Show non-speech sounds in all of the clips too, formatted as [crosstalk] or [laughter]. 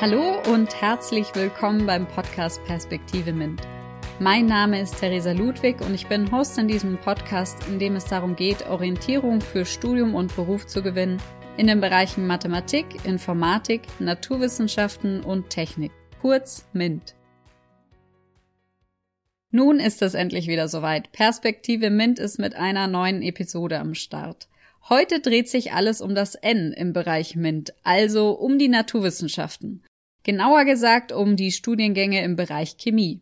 Hallo und herzlich willkommen beim Podcast Perspektive MINT. Mein Name ist Theresa Ludwig und ich bin Host in diesem Podcast, in dem es darum geht, Orientierung für Studium und Beruf zu gewinnen in den Bereichen Mathematik, Informatik, Naturwissenschaften und Technik, kurz MINT. Nun ist es endlich wieder soweit. Perspektive MINT ist mit einer neuen Episode am Start. Heute dreht sich alles um das N im Bereich MINT, also um die Naturwissenschaften. Genauer gesagt um die Studiengänge im Bereich Chemie.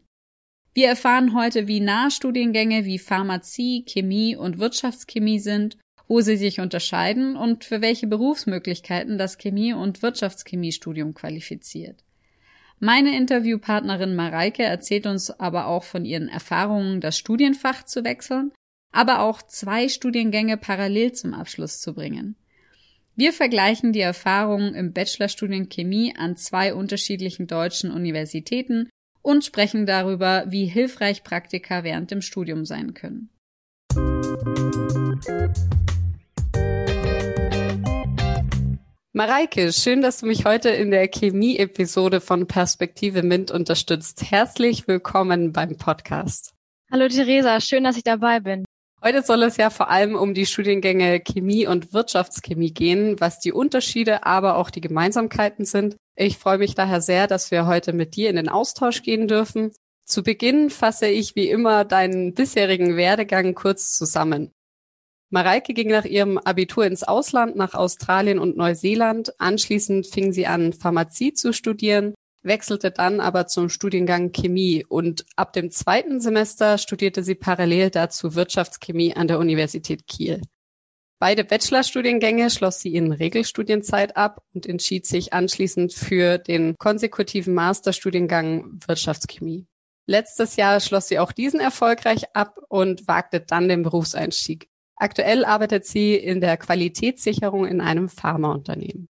Wir erfahren heute, wie nah Studiengänge wie Pharmazie, Chemie und Wirtschaftschemie sind, wo sie sich unterscheiden und für welche Berufsmöglichkeiten das Chemie- und Wirtschaftschemiestudium qualifiziert. Meine Interviewpartnerin Mareike erzählt uns aber auch von ihren Erfahrungen, das Studienfach zu wechseln, aber auch zwei Studiengänge parallel zum Abschluss zu bringen. Wir vergleichen die Erfahrungen im Bachelorstudium Chemie an zwei unterschiedlichen deutschen Universitäten und sprechen darüber, wie hilfreich Praktika während dem Studium sein können. Mareike, schön, dass du mich heute in der Chemie-Episode von Perspektive MINT unterstützt. Herzlich willkommen beim Podcast. Hallo Theresa, schön, dass ich dabei bin. Heute soll es ja vor allem um die Studiengänge Chemie und Wirtschaftschemie gehen, was die Unterschiede, aber auch die Gemeinsamkeiten sind. Ich freue mich daher sehr, dass wir heute mit dir in den Austausch gehen dürfen. Zu Beginn fasse ich wie immer deinen bisherigen Werdegang kurz zusammen. Mareike ging nach ihrem Abitur ins Ausland, nach Australien und Neuseeland. Anschließend fing sie an, Pharmazie zu studieren wechselte dann aber zum Studiengang Chemie und ab dem zweiten Semester studierte sie parallel dazu Wirtschaftschemie an der Universität Kiel. Beide Bachelorstudiengänge schloss sie in Regelstudienzeit ab und entschied sich anschließend für den konsekutiven Masterstudiengang Wirtschaftschemie. Letztes Jahr schloss sie auch diesen erfolgreich ab und wagte dann den Berufseinstieg. Aktuell arbeitet sie in der Qualitätssicherung in einem Pharmaunternehmen.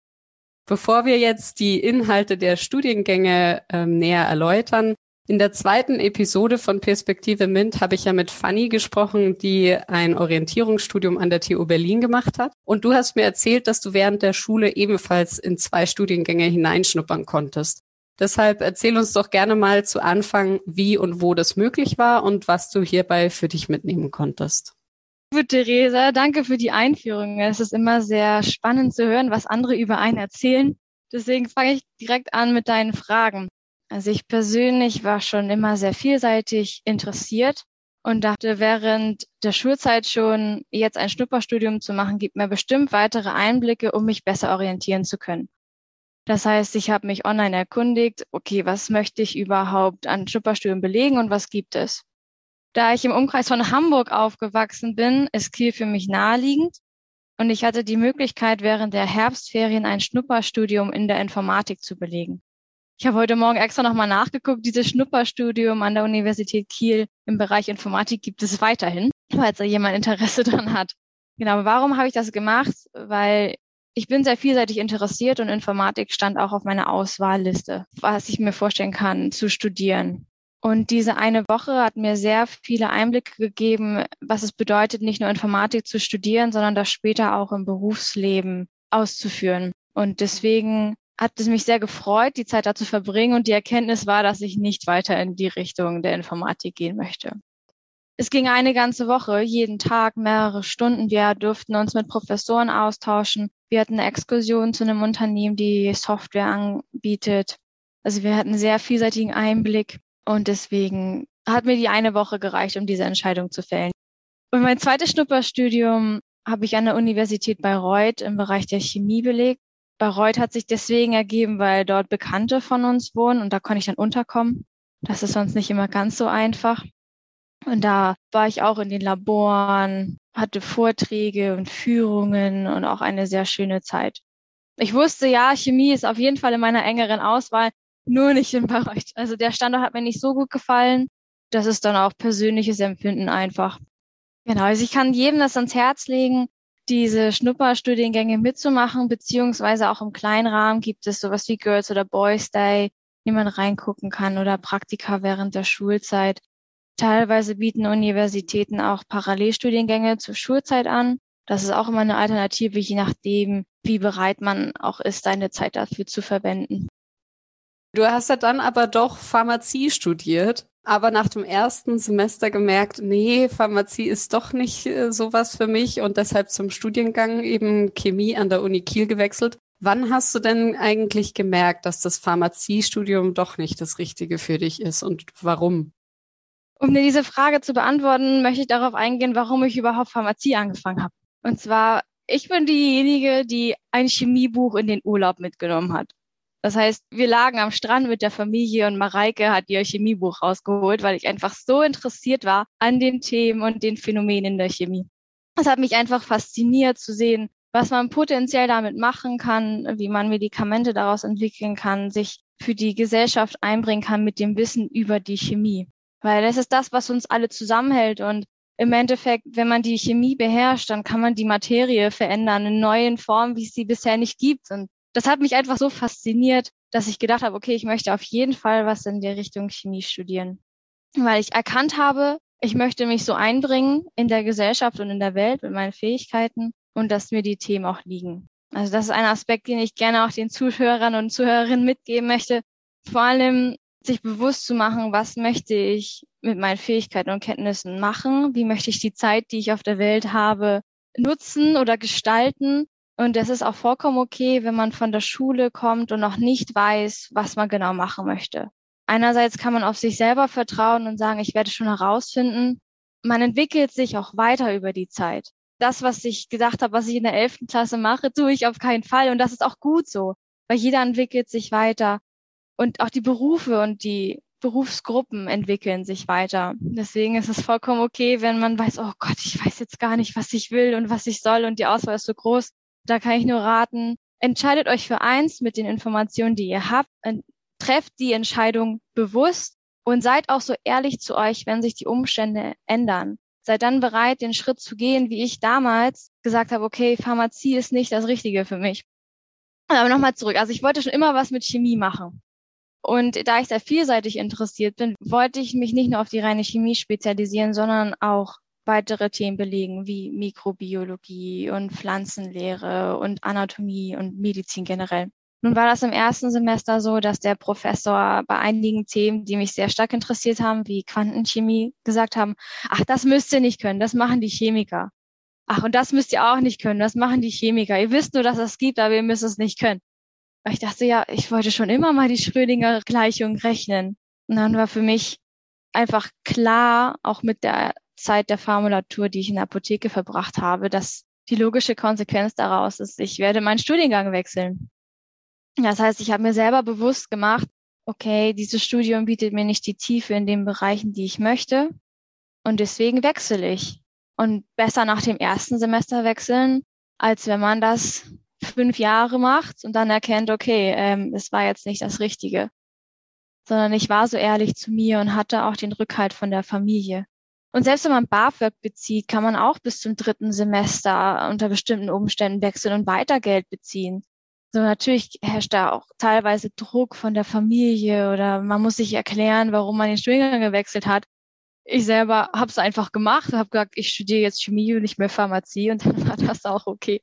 Bevor wir jetzt die Inhalte der Studiengänge ähm, näher erläutern, in der zweiten Episode von Perspektive MINT habe ich ja mit Fanny gesprochen, die ein Orientierungsstudium an der TU Berlin gemacht hat. Und du hast mir erzählt, dass du während der Schule ebenfalls in zwei Studiengänge hineinschnuppern konntest. Deshalb erzähl uns doch gerne mal zu Anfang, wie und wo das möglich war und was du hierbei für dich mitnehmen konntest. Liebe Theresa, danke für die Einführung. Es ist immer sehr spannend zu hören, was andere über einen erzählen. Deswegen fange ich direkt an mit deinen Fragen. Also ich persönlich war schon immer sehr vielseitig interessiert und dachte während der Schulzeit schon, jetzt ein Schnupperstudium zu machen, gibt mir bestimmt weitere Einblicke, um mich besser orientieren zu können. Das heißt, ich habe mich online erkundigt, okay, was möchte ich überhaupt an Schnupperstudium belegen und was gibt es? Da ich im Umkreis von Hamburg aufgewachsen bin, ist Kiel für mich naheliegend. Und ich hatte die Möglichkeit, während der Herbstferien ein Schnupperstudium in der Informatik zu belegen. Ich habe heute Morgen extra nochmal nachgeguckt. Dieses Schnupperstudium an der Universität Kiel im Bereich Informatik gibt es weiterhin, falls da jemand Interesse [laughs] dran hat. Genau, warum habe ich das gemacht? Weil ich bin sehr vielseitig interessiert und Informatik stand auch auf meiner Auswahlliste, was ich mir vorstellen kann zu studieren. Und diese eine Woche hat mir sehr viele Einblicke gegeben, was es bedeutet, nicht nur Informatik zu studieren, sondern das später auch im Berufsleben auszuführen. Und deswegen hat es mich sehr gefreut, die Zeit da zu verbringen. Und die Erkenntnis war, dass ich nicht weiter in die Richtung der Informatik gehen möchte. Es ging eine ganze Woche, jeden Tag mehrere Stunden. Wir durften uns mit Professoren austauschen. Wir hatten eine Exkursion zu einem Unternehmen, die Software anbietet. Also wir hatten sehr vielseitigen Einblick und deswegen hat mir die eine Woche gereicht, um diese Entscheidung zu fällen. Und mein zweites Schnupperstudium habe ich an der Universität Bayreuth im Bereich der Chemie belegt. Bayreuth hat sich deswegen ergeben, weil dort Bekannte von uns wohnen und da konnte ich dann unterkommen. Das ist sonst nicht immer ganz so einfach. Und da war ich auch in den Laboren, hatte Vorträge und Führungen und auch eine sehr schöne Zeit. Ich wusste, ja, Chemie ist auf jeden Fall in meiner engeren Auswahl, nur nicht in Bayreuth. Also der Standort hat mir nicht so gut gefallen. Das ist dann auch persönliches Empfinden einfach. Genau, also ich kann jedem das ans Herz legen, diese Schnupperstudiengänge mitzumachen, beziehungsweise auch im kleinen Rahmen gibt es sowas wie Girls oder Boys Day, wie man reingucken kann oder Praktika während der Schulzeit. Teilweise bieten Universitäten auch Parallelstudiengänge zur Schulzeit an. Das ist auch immer eine Alternative, je nachdem, wie bereit man auch ist, seine Zeit dafür zu verwenden. Du hast ja dann aber doch Pharmazie studiert, aber nach dem ersten Semester gemerkt, nee, Pharmazie ist doch nicht äh, sowas für mich und deshalb zum Studiengang eben Chemie an der Uni Kiel gewechselt. Wann hast du denn eigentlich gemerkt, dass das Pharmaziestudium doch nicht das Richtige für dich ist und warum? Um dir diese Frage zu beantworten, möchte ich darauf eingehen, warum ich überhaupt Pharmazie angefangen habe. Und zwar, ich bin diejenige, die ein Chemiebuch in den Urlaub mitgenommen hat. Das heißt, wir lagen am Strand mit der Familie und Mareike hat ihr Chemiebuch rausgeholt, weil ich einfach so interessiert war an den Themen und den Phänomenen der Chemie. Es hat mich einfach fasziniert zu sehen, was man potenziell damit machen kann, wie man Medikamente daraus entwickeln kann, sich für die Gesellschaft einbringen kann mit dem Wissen über die Chemie. Weil das ist das, was uns alle zusammenhält. Und im Endeffekt, wenn man die Chemie beherrscht, dann kann man die Materie verändern in neuen Formen, wie es sie bisher nicht gibt. Und das hat mich einfach so fasziniert, dass ich gedacht habe, okay, ich möchte auf jeden Fall was in der Richtung Chemie studieren. Weil ich erkannt habe, ich möchte mich so einbringen in der Gesellschaft und in der Welt mit meinen Fähigkeiten und dass mir die Themen auch liegen. Also das ist ein Aspekt, den ich gerne auch den Zuhörern und Zuhörerinnen mitgeben möchte. Vor allem sich bewusst zu machen, was möchte ich mit meinen Fähigkeiten und Kenntnissen machen? Wie möchte ich die Zeit, die ich auf der Welt habe, nutzen oder gestalten? Und es ist auch vollkommen okay, wenn man von der Schule kommt und noch nicht weiß, was man genau machen möchte. Einerseits kann man auf sich selber vertrauen und sagen, ich werde schon herausfinden. Man entwickelt sich auch weiter über die Zeit. Das, was ich gesagt habe, was ich in der elften Klasse mache, tue ich auf keinen Fall. Und das ist auch gut so, weil jeder entwickelt sich weiter. Und auch die Berufe und die Berufsgruppen entwickeln sich weiter. Deswegen ist es vollkommen okay, wenn man weiß, oh Gott, ich weiß jetzt gar nicht, was ich will und was ich soll und die Auswahl ist so groß. Da kann ich nur raten, entscheidet euch für eins mit den Informationen, die ihr habt, trefft die Entscheidung bewusst und seid auch so ehrlich zu euch, wenn sich die Umstände ändern. Seid dann bereit, den Schritt zu gehen, wie ich damals gesagt habe, okay, Pharmazie ist nicht das Richtige für mich. Aber nochmal zurück. Also ich wollte schon immer was mit Chemie machen. Und da ich sehr vielseitig interessiert bin, wollte ich mich nicht nur auf die reine Chemie spezialisieren, sondern auch weitere Themen belegen, wie Mikrobiologie und Pflanzenlehre und Anatomie und Medizin generell. Nun war das im ersten Semester so, dass der Professor bei einigen Themen, die mich sehr stark interessiert haben, wie Quantenchemie, gesagt haben, ach, das müsst ihr nicht können, das machen die Chemiker. Ach, und das müsst ihr auch nicht können, das machen die Chemiker. Ihr wisst nur, dass es gibt, aber ihr müsst es nicht können. ich dachte, ja, ich wollte schon immer mal die Schrödinger Gleichung rechnen. Und dann war für mich einfach klar, auch mit der Zeit der Formulatur, die ich in der Apotheke verbracht habe, dass die logische Konsequenz daraus ist, ich werde meinen Studiengang wechseln. Das heißt, ich habe mir selber bewusst gemacht, okay, dieses Studium bietet mir nicht die Tiefe in den Bereichen, die ich möchte. Und deswegen wechsle ich. Und besser nach dem ersten Semester wechseln, als wenn man das fünf Jahre macht und dann erkennt, okay, ähm, es war jetzt nicht das Richtige. Sondern ich war so ehrlich zu mir und hatte auch den Rückhalt von der Familie. Und selbst wenn man BAföG bezieht, kann man auch bis zum dritten Semester unter bestimmten Umständen wechseln und weiter Geld beziehen. So natürlich herrscht da auch teilweise Druck von der Familie oder man muss sich erklären, warum man den Studiengang gewechselt hat. Ich selber habe es einfach gemacht, habe gesagt, ich studiere jetzt Chemie und nicht mehr Pharmazie und dann war das auch okay.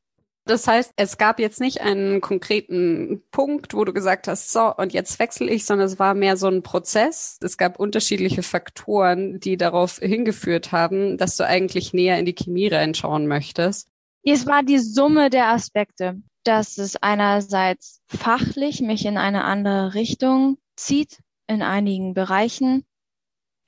Das heißt, es gab jetzt nicht einen konkreten Punkt, wo du gesagt hast, so, und jetzt wechsle ich, sondern es war mehr so ein Prozess. Es gab unterschiedliche Faktoren, die darauf hingeführt haben, dass du eigentlich näher in die Chemie reinschauen möchtest. Es war die Summe der Aspekte, dass es einerseits fachlich mich in eine andere Richtung zieht, in einigen Bereichen,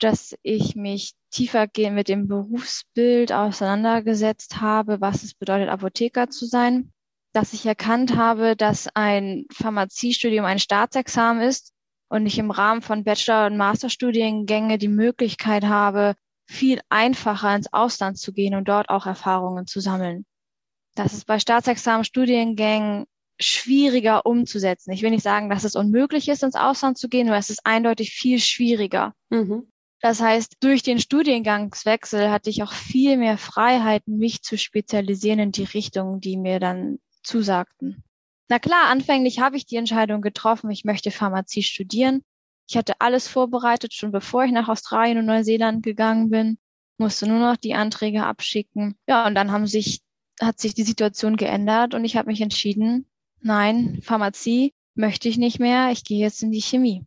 dass ich mich tiefergehend mit dem Berufsbild auseinandergesetzt habe, was es bedeutet, Apotheker zu sein, dass ich erkannt habe, dass ein Pharmaziestudium ein Staatsexamen ist und ich im Rahmen von Bachelor- und Masterstudiengänge die Möglichkeit habe, viel einfacher ins Ausland zu gehen und dort auch Erfahrungen zu sammeln. Das ist bei Staatsexamen Studiengängen schwieriger umzusetzen. Ich will nicht sagen, dass es unmöglich ist, ins Ausland zu gehen, aber es ist eindeutig viel schwieriger. Mhm. Das heißt, durch den Studiengangswechsel hatte ich auch viel mehr Freiheiten, mich zu spezialisieren in die Richtung, die mir dann zusagten. Na klar, anfänglich habe ich die Entscheidung getroffen, ich möchte Pharmazie studieren. Ich hatte alles vorbereitet, schon bevor ich nach Australien und Neuseeland gegangen bin, musste nur noch die Anträge abschicken. Ja, und dann haben sich, hat sich die Situation geändert und ich habe mich entschieden, nein, Pharmazie möchte ich nicht mehr, ich gehe jetzt in die Chemie.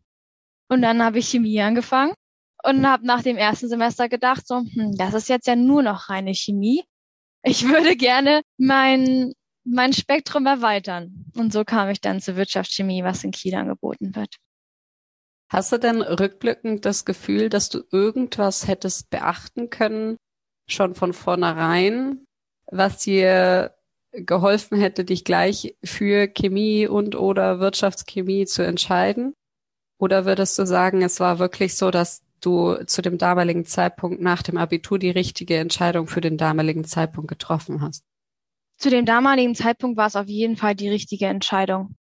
Und dann habe ich Chemie angefangen und habe nach dem ersten Semester gedacht, so, hm, das ist jetzt ja nur noch reine Chemie. Ich würde gerne mein, mein Spektrum erweitern. Und so kam ich dann zur Wirtschaftschemie, was in Kiel angeboten wird. Hast du denn rückblickend das Gefühl, dass du irgendwas hättest beachten können, schon von vornherein, was dir geholfen hätte, dich gleich für Chemie und oder Wirtschaftschemie zu entscheiden? Oder würdest du sagen, es war wirklich so, dass du zu dem damaligen Zeitpunkt nach dem Abitur die richtige Entscheidung für den damaligen Zeitpunkt getroffen hast? Zu dem damaligen Zeitpunkt war es auf jeden Fall die richtige Entscheidung.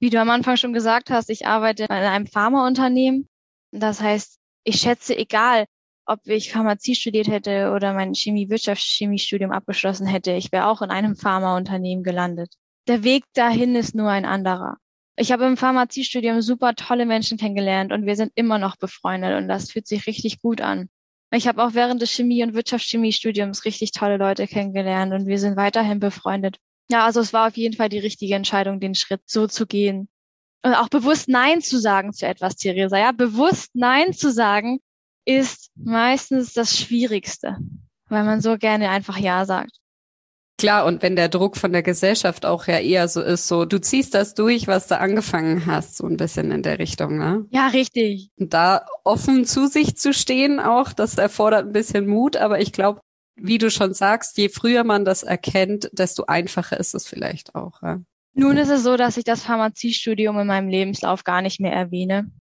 Wie du am Anfang schon gesagt hast, ich arbeite in einem Pharmaunternehmen. Das heißt, ich schätze, egal, ob ich Pharmazie studiert hätte oder mein Chemie-Wirtschaftschemie-Studium abgeschlossen hätte, ich wäre auch in einem Pharmaunternehmen gelandet. Der Weg dahin ist nur ein anderer. Ich habe im Pharmaziestudium super tolle Menschen kennengelernt und wir sind immer noch befreundet und das fühlt sich richtig gut an. Ich habe auch während des Chemie- und Wirtschaftschemie-Studiums richtig tolle Leute kennengelernt und wir sind weiterhin befreundet. Ja, also es war auf jeden Fall die richtige Entscheidung, den Schritt so zu gehen. Und auch bewusst Nein zu sagen zu etwas, Theresa. Ja, bewusst Nein zu sagen ist meistens das Schwierigste, weil man so gerne einfach Ja sagt. Klar, und wenn der Druck von der Gesellschaft auch ja eher so ist, so du ziehst das durch, was du angefangen hast, so ein bisschen in der Richtung, ne? Ja, richtig. Und da offen zu sich zu stehen auch, das erfordert ein bisschen Mut, aber ich glaube, wie du schon sagst, je früher man das erkennt, desto einfacher ist es vielleicht auch. Ja? Nun ist es so, dass ich das Pharmaziestudium in meinem Lebenslauf gar nicht mehr erwähne,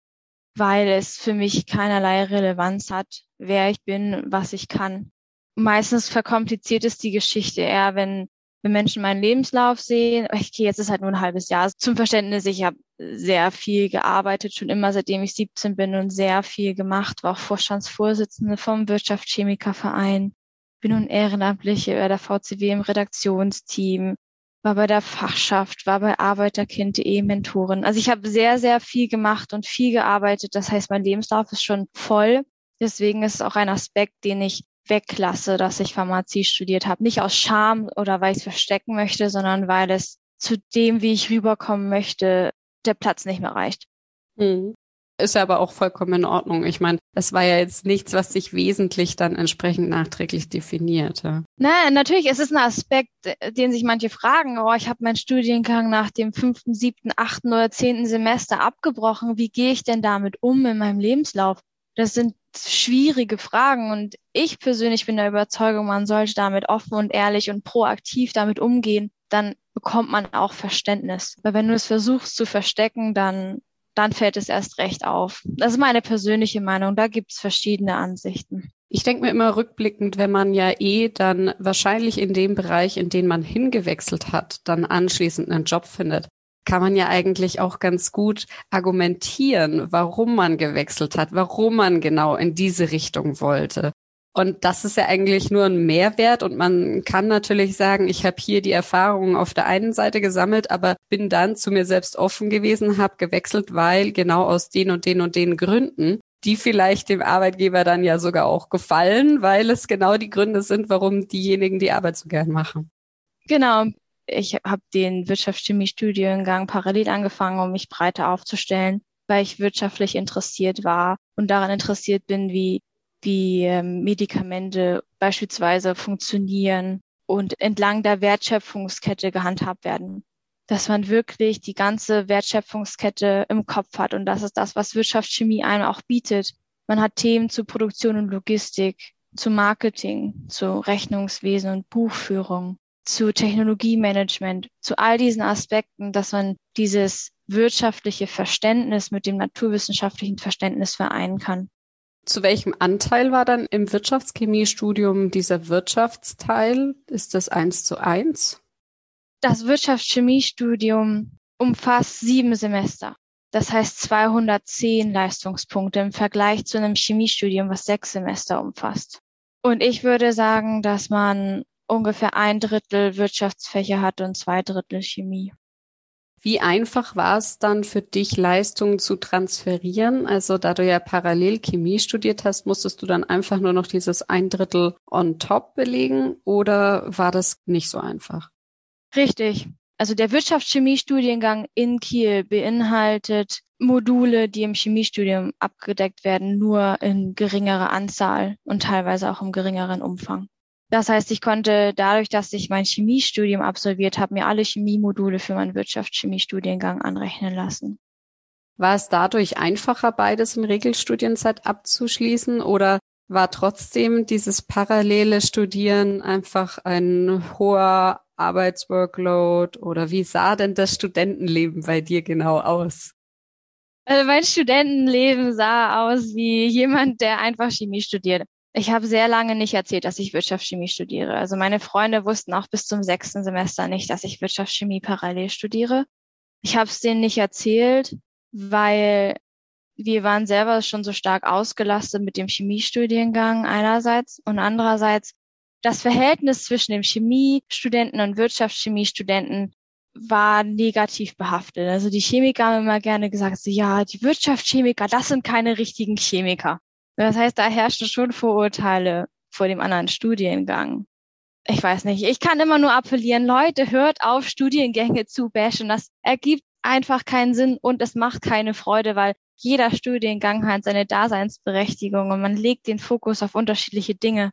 weil es für mich keinerlei Relevanz hat, wer ich bin, was ich kann. Meistens verkompliziert es die Geschichte eher, wenn, wenn Menschen meinen Lebenslauf sehen. Okay, jetzt ist halt nur ein halbes Jahr. Zum Verständnis, ich habe sehr viel gearbeitet, schon immer seitdem ich 17 bin und sehr viel gemacht, war auch Vorstandsvorsitzende vom Wirtschaftschemikerverein bin nun Ehrenamtliche bei der VCW im Redaktionsteam, war bei der Fachschaft, war bei Arbeiterkind.de Mentorin. Also ich habe sehr, sehr viel gemacht und viel gearbeitet. Das heißt, mein Lebenslauf ist schon voll. Deswegen ist es auch ein Aspekt, den ich weglasse, dass ich Pharmazie studiert habe. Nicht aus Scham oder weil ich es verstecken möchte, sondern weil es zu dem, wie ich rüberkommen möchte, der Platz nicht mehr reicht. Mhm. Ist ja aber auch vollkommen in Ordnung. Ich meine, das war ja jetzt nichts, was sich wesentlich dann entsprechend nachträglich definiert. Ja. Nein, natürlich, es ist ein Aspekt, den sich manche fragen, oh, ich habe meinen Studiengang nach dem fünften, siebten, achten oder zehnten Semester abgebrochen. Wie gehe ich denn damit um in meinem Lebenslauf? Das sind schwierige Fragen und ich persönlich bin der Überzeugung, man sollte damit offen und ehrlich und proaktiv damit umgehen. Dann bekommt man auch Verständnis. Weil wenn du es versuchst zu verstecken, dann dann fällt es erst recht auf. Das ist meine persönliche Meinung. Da gibt es verschiedene Ansichten. Ich denke mir immer rückblickend, wenn man ja eh dann wahrscheinlich in dem Bereich, in den man hingewechselt hat, dann anschließend einen Job findet, kann man ja eigentlich auch ganz gut argumentieren, warum man gewechselt hat, warum man genau in diese Richtung wollte. Und das ist ja eigentlich nur ein Mehrwert und man kann natürlich sagen, ich habe hier die Erfahrungen auf der einen Seite gesammelt, aber bin dann zu mir selbst offen gewesen, habe gewechselt, weil genau aus den und den und den Gründen, die vielleicht dem Arbeitgeber dann ja sogar auch gefallen, weil es genau die Gründe sind, warum diejenigen die Arbeit so gern machen. Genau. Ich habe den Wirtschaftschemie-Studiengang parallel angefangen, um mich breiter aufzustellen, weil ich wirtschaftlich interessiert war und daran interessiert bin, wie wie ähm, Medikamente beispielsweise funktionieren und entlang der Wertschöpfungskette gehandhabt werden. Dass man wirklich die ganze Wertschöpfungskette im Kopf hat. Und das ist das, was Wirtschaftschemie einem auch bietet. Man hat Themen zu Produktion und Logistik, zu Marketing, zu Rechnungswesen und Buchführung, zu Technologiemanagement, zu all diesen Aspekten, dass man dieses wirtschaftliche Verständnis mit dem naturwissenschaftlichen Verständnis vereinen kann. Zu welchem Anteil war dann im Wirtschaftschemiestudium dieser Wirtschaftsteil? Ist das eins zu eins? Das Wirtschaftschemiestudium umfasst sieben Semester. Das heißt 210 Leistungspunkte im Vergleich zu einem Chemiestudium, was sechs Semester umfasst. Und ich würde sagen, dass man ungefähr ein Drittel Wirtschaftsfächer hat und zwei Drittel Chemie. Wie einfach war es dann für dich, Leistungen zu transferieren? Also da du ja parallel Chemie studiert hast, musstest du dann einfach nur noch dieses ein Drittel on top belegen oder war das nicht so einfach? Richtig. Also der Wirtschaftschemie-Studiengang in Kiel beinhaltet Module, die im Chemiestudium abgedeckt werden, nur in geringerer Anzahl und teilweise auch im geringeren Umfang. Das heißt, ich konnte dadurch, dass ich mein Chemiestudium absolviert habe, mir alle Chemiemodule für meinen Wirtschaftschemiestudiengang anrechnen lassen. War es dadurch einfacher, beides im Regelstudienzeit abzuschließen oder war trotzdem dieses parallele Studieren einfach ein hoher Arbeitsworkload oder wie sah denn das Studentenleben bei dir genau aus? Also mein Studentenleben sah aus wie jemand, der einfach Chemie studiert. Ich habe sehr lange nicht erzählt, dass ich Wirtschaftschemie studiere. Also meine Freunde wussten auch bis zum sechsten Semester nicht, dass ich Wirtschaftschemie parallel studiere. Ich habe es denen nicht erzählt, weil wir waren selber schon so stark ausgelastet mit dem Chemiestudiengang einerseits und andererseits das Verhältnis zwischen dem Chemiestudenten und Wirtschaftschemiestudenten war negativ behaftet. Also die Chemiker haben immer gerne gesagt, so, ja, die Wirtschaftschemiker, das sind keine richtigen Chemiker. Das heißt, da herrschten schon Vorurteile vor dem anderen Studiengang. Ich weiß nicht. Ich kann immer nur appellieren, Leute, hört auf, Studiengänge zu bashen. Das ergibt einfach keinen Sinn und es macht keine Freude, weil jeder Studiengang hat seine Daseinsberechtigung und man legt den Fokus auf unterschiedliche Dinge.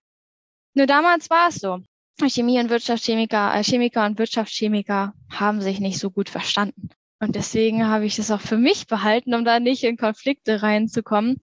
Nur damals war es so. Chemie und Wirtschaftschemiker, äh, Chemiker und Wirtschaftschemiker haben sich nicht so gut verstanden. Und deswegen habe ich das auch für mich behalten, um da nicht in Konflikte reinzukommen.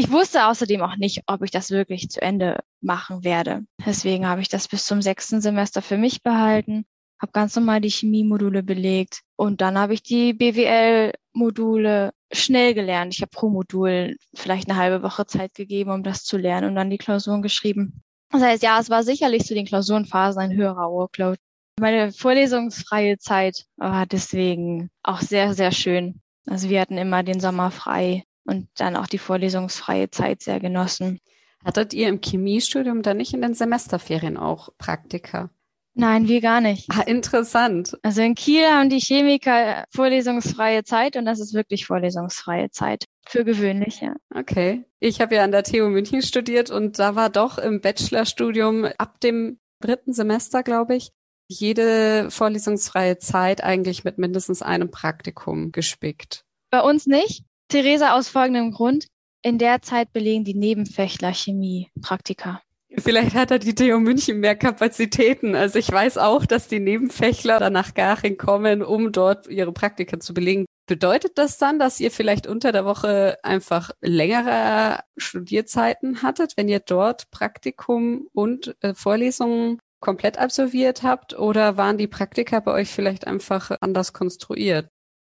Ich wusste außerdem auch nicht, ob ich das wirklich zu Ende machen werde. Deswegen habe ich das bis zum sechsten Semester für mich behalten, habe ganz normal die Chemiemodule belegt und dann habe ich die BWL-Module schnell gelernt. Ich habe pro Modul vielleicht eine halbe Woche Zeit gegeben, um das zu lernen und dann die Klausuren geschrieben. Das heißt, ja, es war sicherlich zu den Klausurenphasen ein höherer Workload. Meine vorlesungsfreie Zeit war deswegen auch sehr, sehr schön. Also wir hatten immer den Sommer frei und dann auch die vorlesungsfreie Zeit sehr genossen. Hattet ihr im Chemiestudium dann nicht in den Semesterferien auch Praktika? Nein, wir gar nicht. Ah, interessant. Also in Kiel haben die Chemiker vorlesungsfreie Zeit und das ist wirklich vorlesungsfreie Zeit. Für gewöhnlich, ja. Okay. Ich habe ja an der TU München studiert und da war doch im Bachelorstudium ab dem dritten Semester, glaube ich, jede vorlesungsfreie Zeit eigentlich mit mindestens einem Praktikum gespickt. Bei uns nicht. Theresa aus folgendem Grund. In der Zeit belegen die Nebenfächler Chemie Praktika. Vielleicht hat er die TU München mehr Kapazitäten. Also ich weiß auch, dass die Nebenfächler dann nach Garching kommen, um dort ihre Praktika zu belegen. Bedeutet das dann, dass ihr vielleicht unter der Woche einfach längere Studierzeiten hattet, wenn ihr dort Praktikum und äh, Vorlesungen komplett absolviert habt? Oder waren die Praktika bei euch vielleicht einfach anders konstruiert?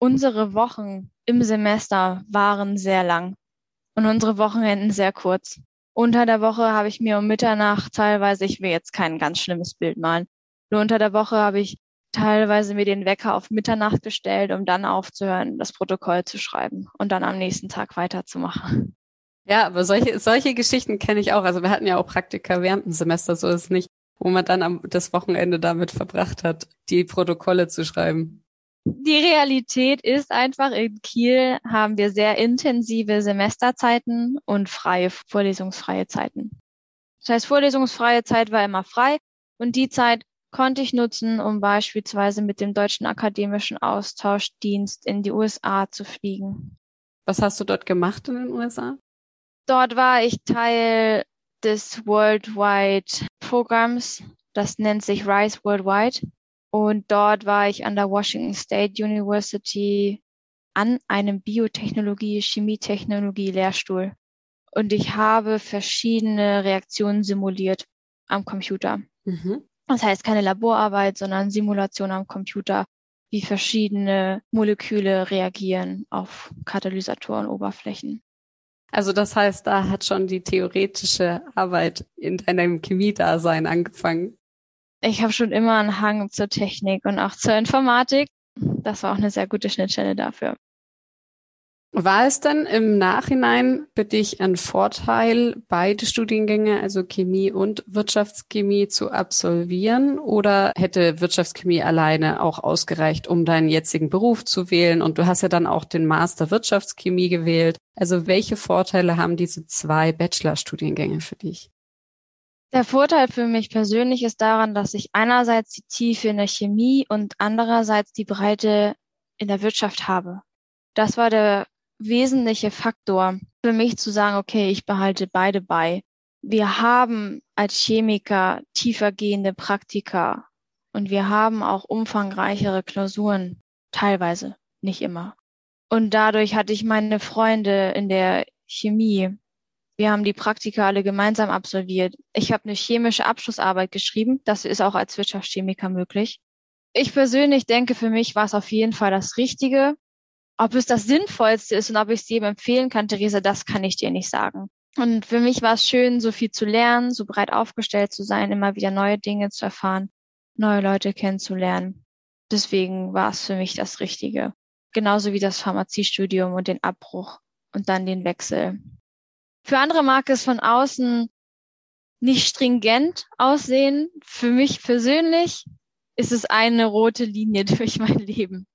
Unsere Wochen im Semester waren sehr lang und unsere Wochenenden sehr kurz. Unter der Woche habe ich mir um Mitternacht teilweise, ich will jetzt kein ganz schlimmes Bild malen, nur unter der Woche habe ich teilweise mir den Wecker auf Mitternacht gestellt, um dann aufzuhören, das Protokoll zu schreiben und dann am nächsten Tag weiterzumachen. Ja, aber solche, solche Geschichten kenne ich auch. Also wir hatten ja auch Praktika während dem Semester, so ist es nicht, wo man dann am, das Wochenende damit verbracht hat, die Protokolle zu schreiben. Die Realität ist einfach, in Kiel haben wir sehr intensive Semesterzeiten und freie, vorlesungsfreie Zeiten. Das heißt, vorlesungsfreie Zeit war immer frei und die Zeit konnte ich nutzen, um beispielsweise mit dem Deutschen Akademischen Austauschdienst in die USA zu fliegen. Was hast du dort gemacht in den USA? Dort war ich Teil des Worldwide Programms. Das nennt sich RISE Worldwide. Und dort war ich an der Washington State University an einem Biotechnologie, Chemietechnologie Lehrstuhl. Und ich habe verschiedene Reaktionen simuliert am Computer. Mhm. Das heißt keine Laborarbeit, sondern Simulation am Computer, wie verschiedene Moleküle reagieren auf Katalysatoren-Oberflächen. Also das heißt, da hat schon die theoretische Arbeit in deinem Chemiedasein angefangen ich habe schon immer einen Hang zur Technik und auch zur Informatik. Das war auch eine sehr gute Schnittstelle dafür. War es denn im Nachhinein für dich ein Vorteil, beide Studiengänge, also Chemie und Wirtschaftschemie zu absolvieren? Oder hätte Wirtschaftschemie alleine auch ausgereicht, um deinen jetzigen Beruf zu wählen? Und du hast ja dann auch den Master Wirtschaftschemie gewählt. Also welche Vorteile haben diese zwei Bachelorstudiengänge für dich? Der Vorteil für mich persönlich ist daran, dass ich einerseits die Tiefe in der Chemie und andererseits die Breite in der Wirtschaft habe. Das war der wesentliche Faktor für mich zu sagen, okay, ich behalte beide bei. Wir haben als Chemiker tiefergehende Praktika und wir haben auch umfangreichere Klausuren, teilweise, nicht immer. Und dadurch hatte ich meine Freunde in der Chemie. Wir haben die Praktika alle gemeinsam absolviert. Ich habe eine chemische Abschlussarbeit geschrieben. Das ist auch als Wirtschaftschemiker möglich. Ich persönlich denke, für mich war es auf jeden Fall das Richtige. Ob es das Sinnvollste ist und ob ich es jedem empfehlen kann, Theresa, das kann ich dir nicht sagen. Und für mich war es schön, so viel zu lernen, so breit aufgestellt zu sein, immer wieder neue Dinge zu erfahren, neue Leute kennenzulernen. Deswegen war es für mich das Richtige. Genauso wie das Pharmaziestudium und den Abbruch und dann den Wechsel. Für andere mag es von außen nicht stringent aussehen. Für mich persönlich ist es eine rote Linie [laughs] durch mein Leben.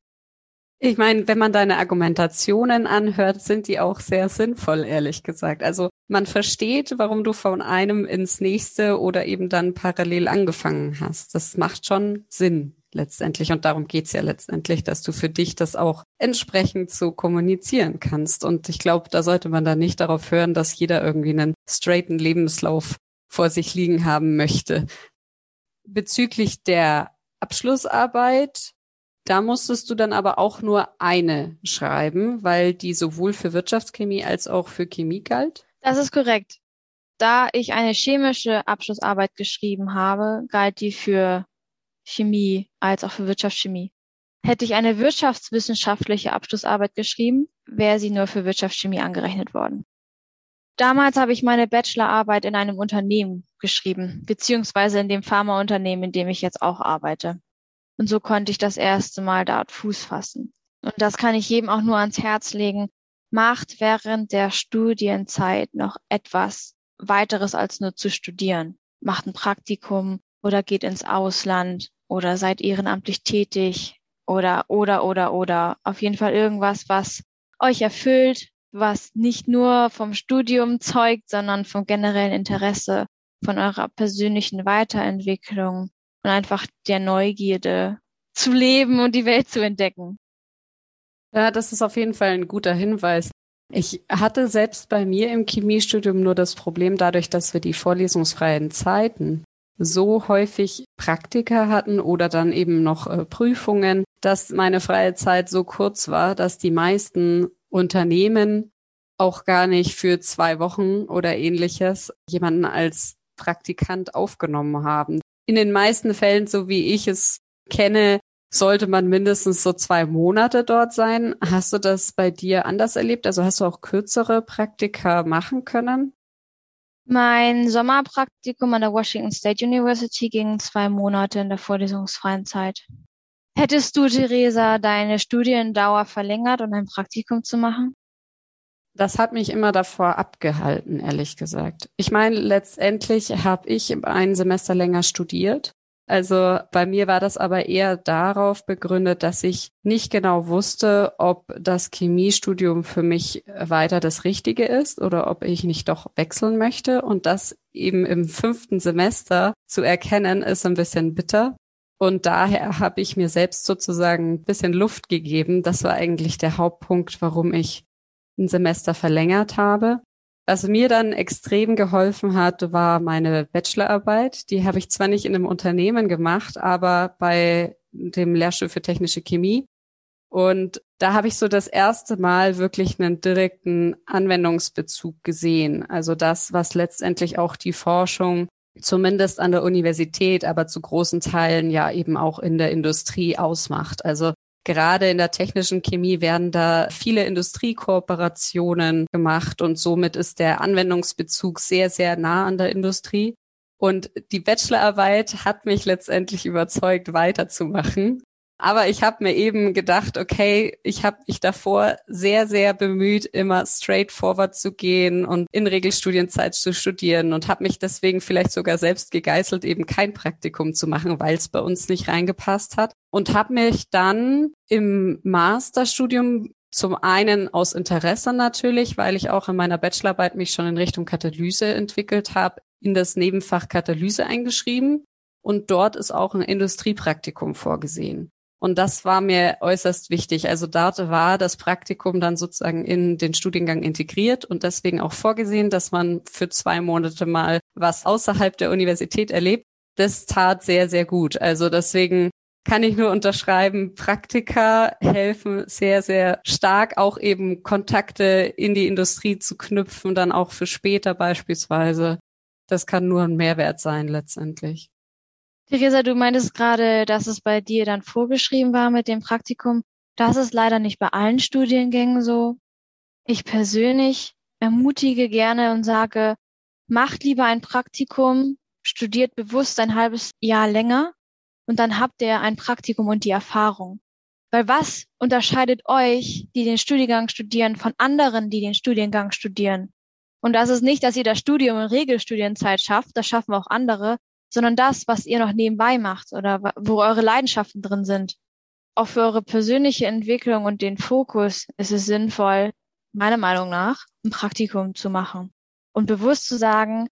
Ich meine, wenn man deine Argumentationen anhört, sind die auch sehr sinnvoll, ehrlich gesagt. Also man versteht, warum du von einem ins nächste oder eben dann parallel angefangen hast. Das macht schon Sinn letztendlich. Und darum geht's ja letztendlich, dass du für dich das auch entsprechend so kommunizieren kannst. Und ich glaube, da sollte man dann nicht darauf hören, dass jeder irgendwie einen straighten Lebenslauf vor sich liegen haben möchte. Bezüglich der Abschlussarbeit da musstest du dann aber auch nur eine schreiben, weil die sowohl für Wirtschaftschemie als auch für Chemie galt? Das ist korrekt. Da ich eine chemische Abschlussarbeit geschrieben habe, galt die für Chemie als auch für Wirtschaftschemie. Hätte ich eine wirtschaftswissenschaftliche Abschlussarbeit geschrieben, wäre sie nur für Wirtschaftschemie angerechnet worden. Damals habe ich meine Bachelorarbeit in einem Unternehmen geschrieben, beziehungsweise in dem Pharmaunternehmen, in dem ich jetzt auch arbeite. Und so konnte ich das erste Mal dort Fuß fassen. Und das kann ich jedem auch nur ans Herz legen. Macht während der Studienzeit noch etwas weiteres als nur zu studieren. Macht ein Praktikum oder geht ins Ausland oder seid ehrenamtlich tätig oder, oder, oder, oder. Auf jeden Fall irgendwas, was euch erfüllt, was nicht nur vom Studium zeugt, sondern vom generellen Interesse, von eurer persönlichen Weiterentwicklung, und einfach der Neugierde zu leben und die Welt zu entdecken. Ja, das ist auf jeden Fall ein guter Hinweis. Ich hatte selbst bei mir im Chemiestudium nur das Problem dadurch, dass wir die vorlesungsfreien Zeiten so häufig Praktika hatten oder dann eben noch äh, Prüfungen, dass meine freie Zeit so kurz war, dass die meisten Unternehmen auch gar nicht für zwei Wochen oder ähnliches jemanden als Praktikant aufgenommen haben in den meisten Fällen, so wie ich es kenne, sollte man mindestens so zwei Monate dort sein. Hast du das bei dir anders erlebt? Also hast du auch kürzere Praktika machen können? Mein Sommerpraktikum an der Washington State University ging zwei Monate in der vorlesungsfreien Zeit. Hättest du, Theresa, deine Studiendauer verlängert, um ein Praktikum zu machen? Das hat mich immer davor abgehalten, ehrlich gesagt. Ich meine, letztendlich habe ich ein Semester länger studiert. Also bei mir war das aber eher darauf begründet, dass ich nicht genau wusste, ob das Chemiestudium für mich weiter das Richtige ist oder ob ich nicht doch wechseln möchte. Und das eben im fünften Semester zu erkennen, ist ein bisschen bitter. Und daher habe ich mir selbst sozusagen ein bisschen Luft gegeben. Das war eigentlich der Hauptpunkt, warum ich ein Semester verlängert habe. Was mir dann extrem geholfen hat, war meine Bachelorarbeit. Die habe ich zwar nicht in einem Unternehmen gemacht, aber bei dem Lehrstuhl für technische Chemie. Und da habe ich so das erste Mal wirklich einen direkten Anwendungsbezug gesehen. Also das, was letztendlich auch die Forschung zumindest an der Universität, aber zu großen Teilen ja eben auch in der Industrie ausmacht. Also Gerade in der technischen Chemie werden da viele Industriekooperationen gemacht und somit ist der Anwendungsbezug sehr, sehr nah an der Industrie. Und die Bachelorarbeit hat mich letztendlich überzeugt, weiterzumachen. Aber ich habe mir eben gedacht, okay, ich habe mich davor sehr, sehr bemüht, immer straightforward zu gehen und in Regelstudienzeit zu studieren und habe mich deswegen vielleicht sogar selbst gegeißelt, eben kein Praktikum zu machen, weil es bei uns nicht reingepasst hat. Und habe mich dann im Masterstudium zum einen aus Interesse natürlich, weil ich auch in meiner Bachelorarbeit mich schon in Richtung Katalyse entwickelt habe, in das Nebenfach Katalyse eingeschrieben und dort ist auch ein Industriepraktikum vorgesehen. Und das war mir äußerst wichtig. Also dort war das Praktikum dann sozusagen in den Studiengang integriert und deswegen auch vorgesehen, dass man für zwei Monate mal was außerhalb der Universität erlebt. Das tat sehr, sehr gut. Also deswegen kann ich nur unterschreiben, Praktika helfen sehr, sehr stark, auch eben Kontakte in die Industrie zu knüpfen, dann auch für später beispielsweise. Das kann nur ein Mehrwert sein letztendlich. Theresa, du meintest gerade, dass es bei dir dann vorgeschrieben war mit dem Praktikum. Das ist leider nicht bei allen Studiengängen so. Ich persönlich ermutige gerne und sage, macht lieber ein Praktikum, studiert bewusst ein halbes Jahr länger und dann habt ihr ein Praktikum und die Erfahrung. Weil was unterscheidet euch, die den Studiengang studieren, von anderen, die den Studiengang studieren? Und das ist nicht, dass ihr das Studium in Regelstudienzeit schafft, das schaffen auch andere, sondern das, was ihr noch nebenbei macht oder wo eure Leidenschaften drin sind. Auch für eure persönliche Entwicklung und den Fokus ist es sinnvoll, meiner Meinung nach, ein Praktikum zu machen und bewusst zu sagen,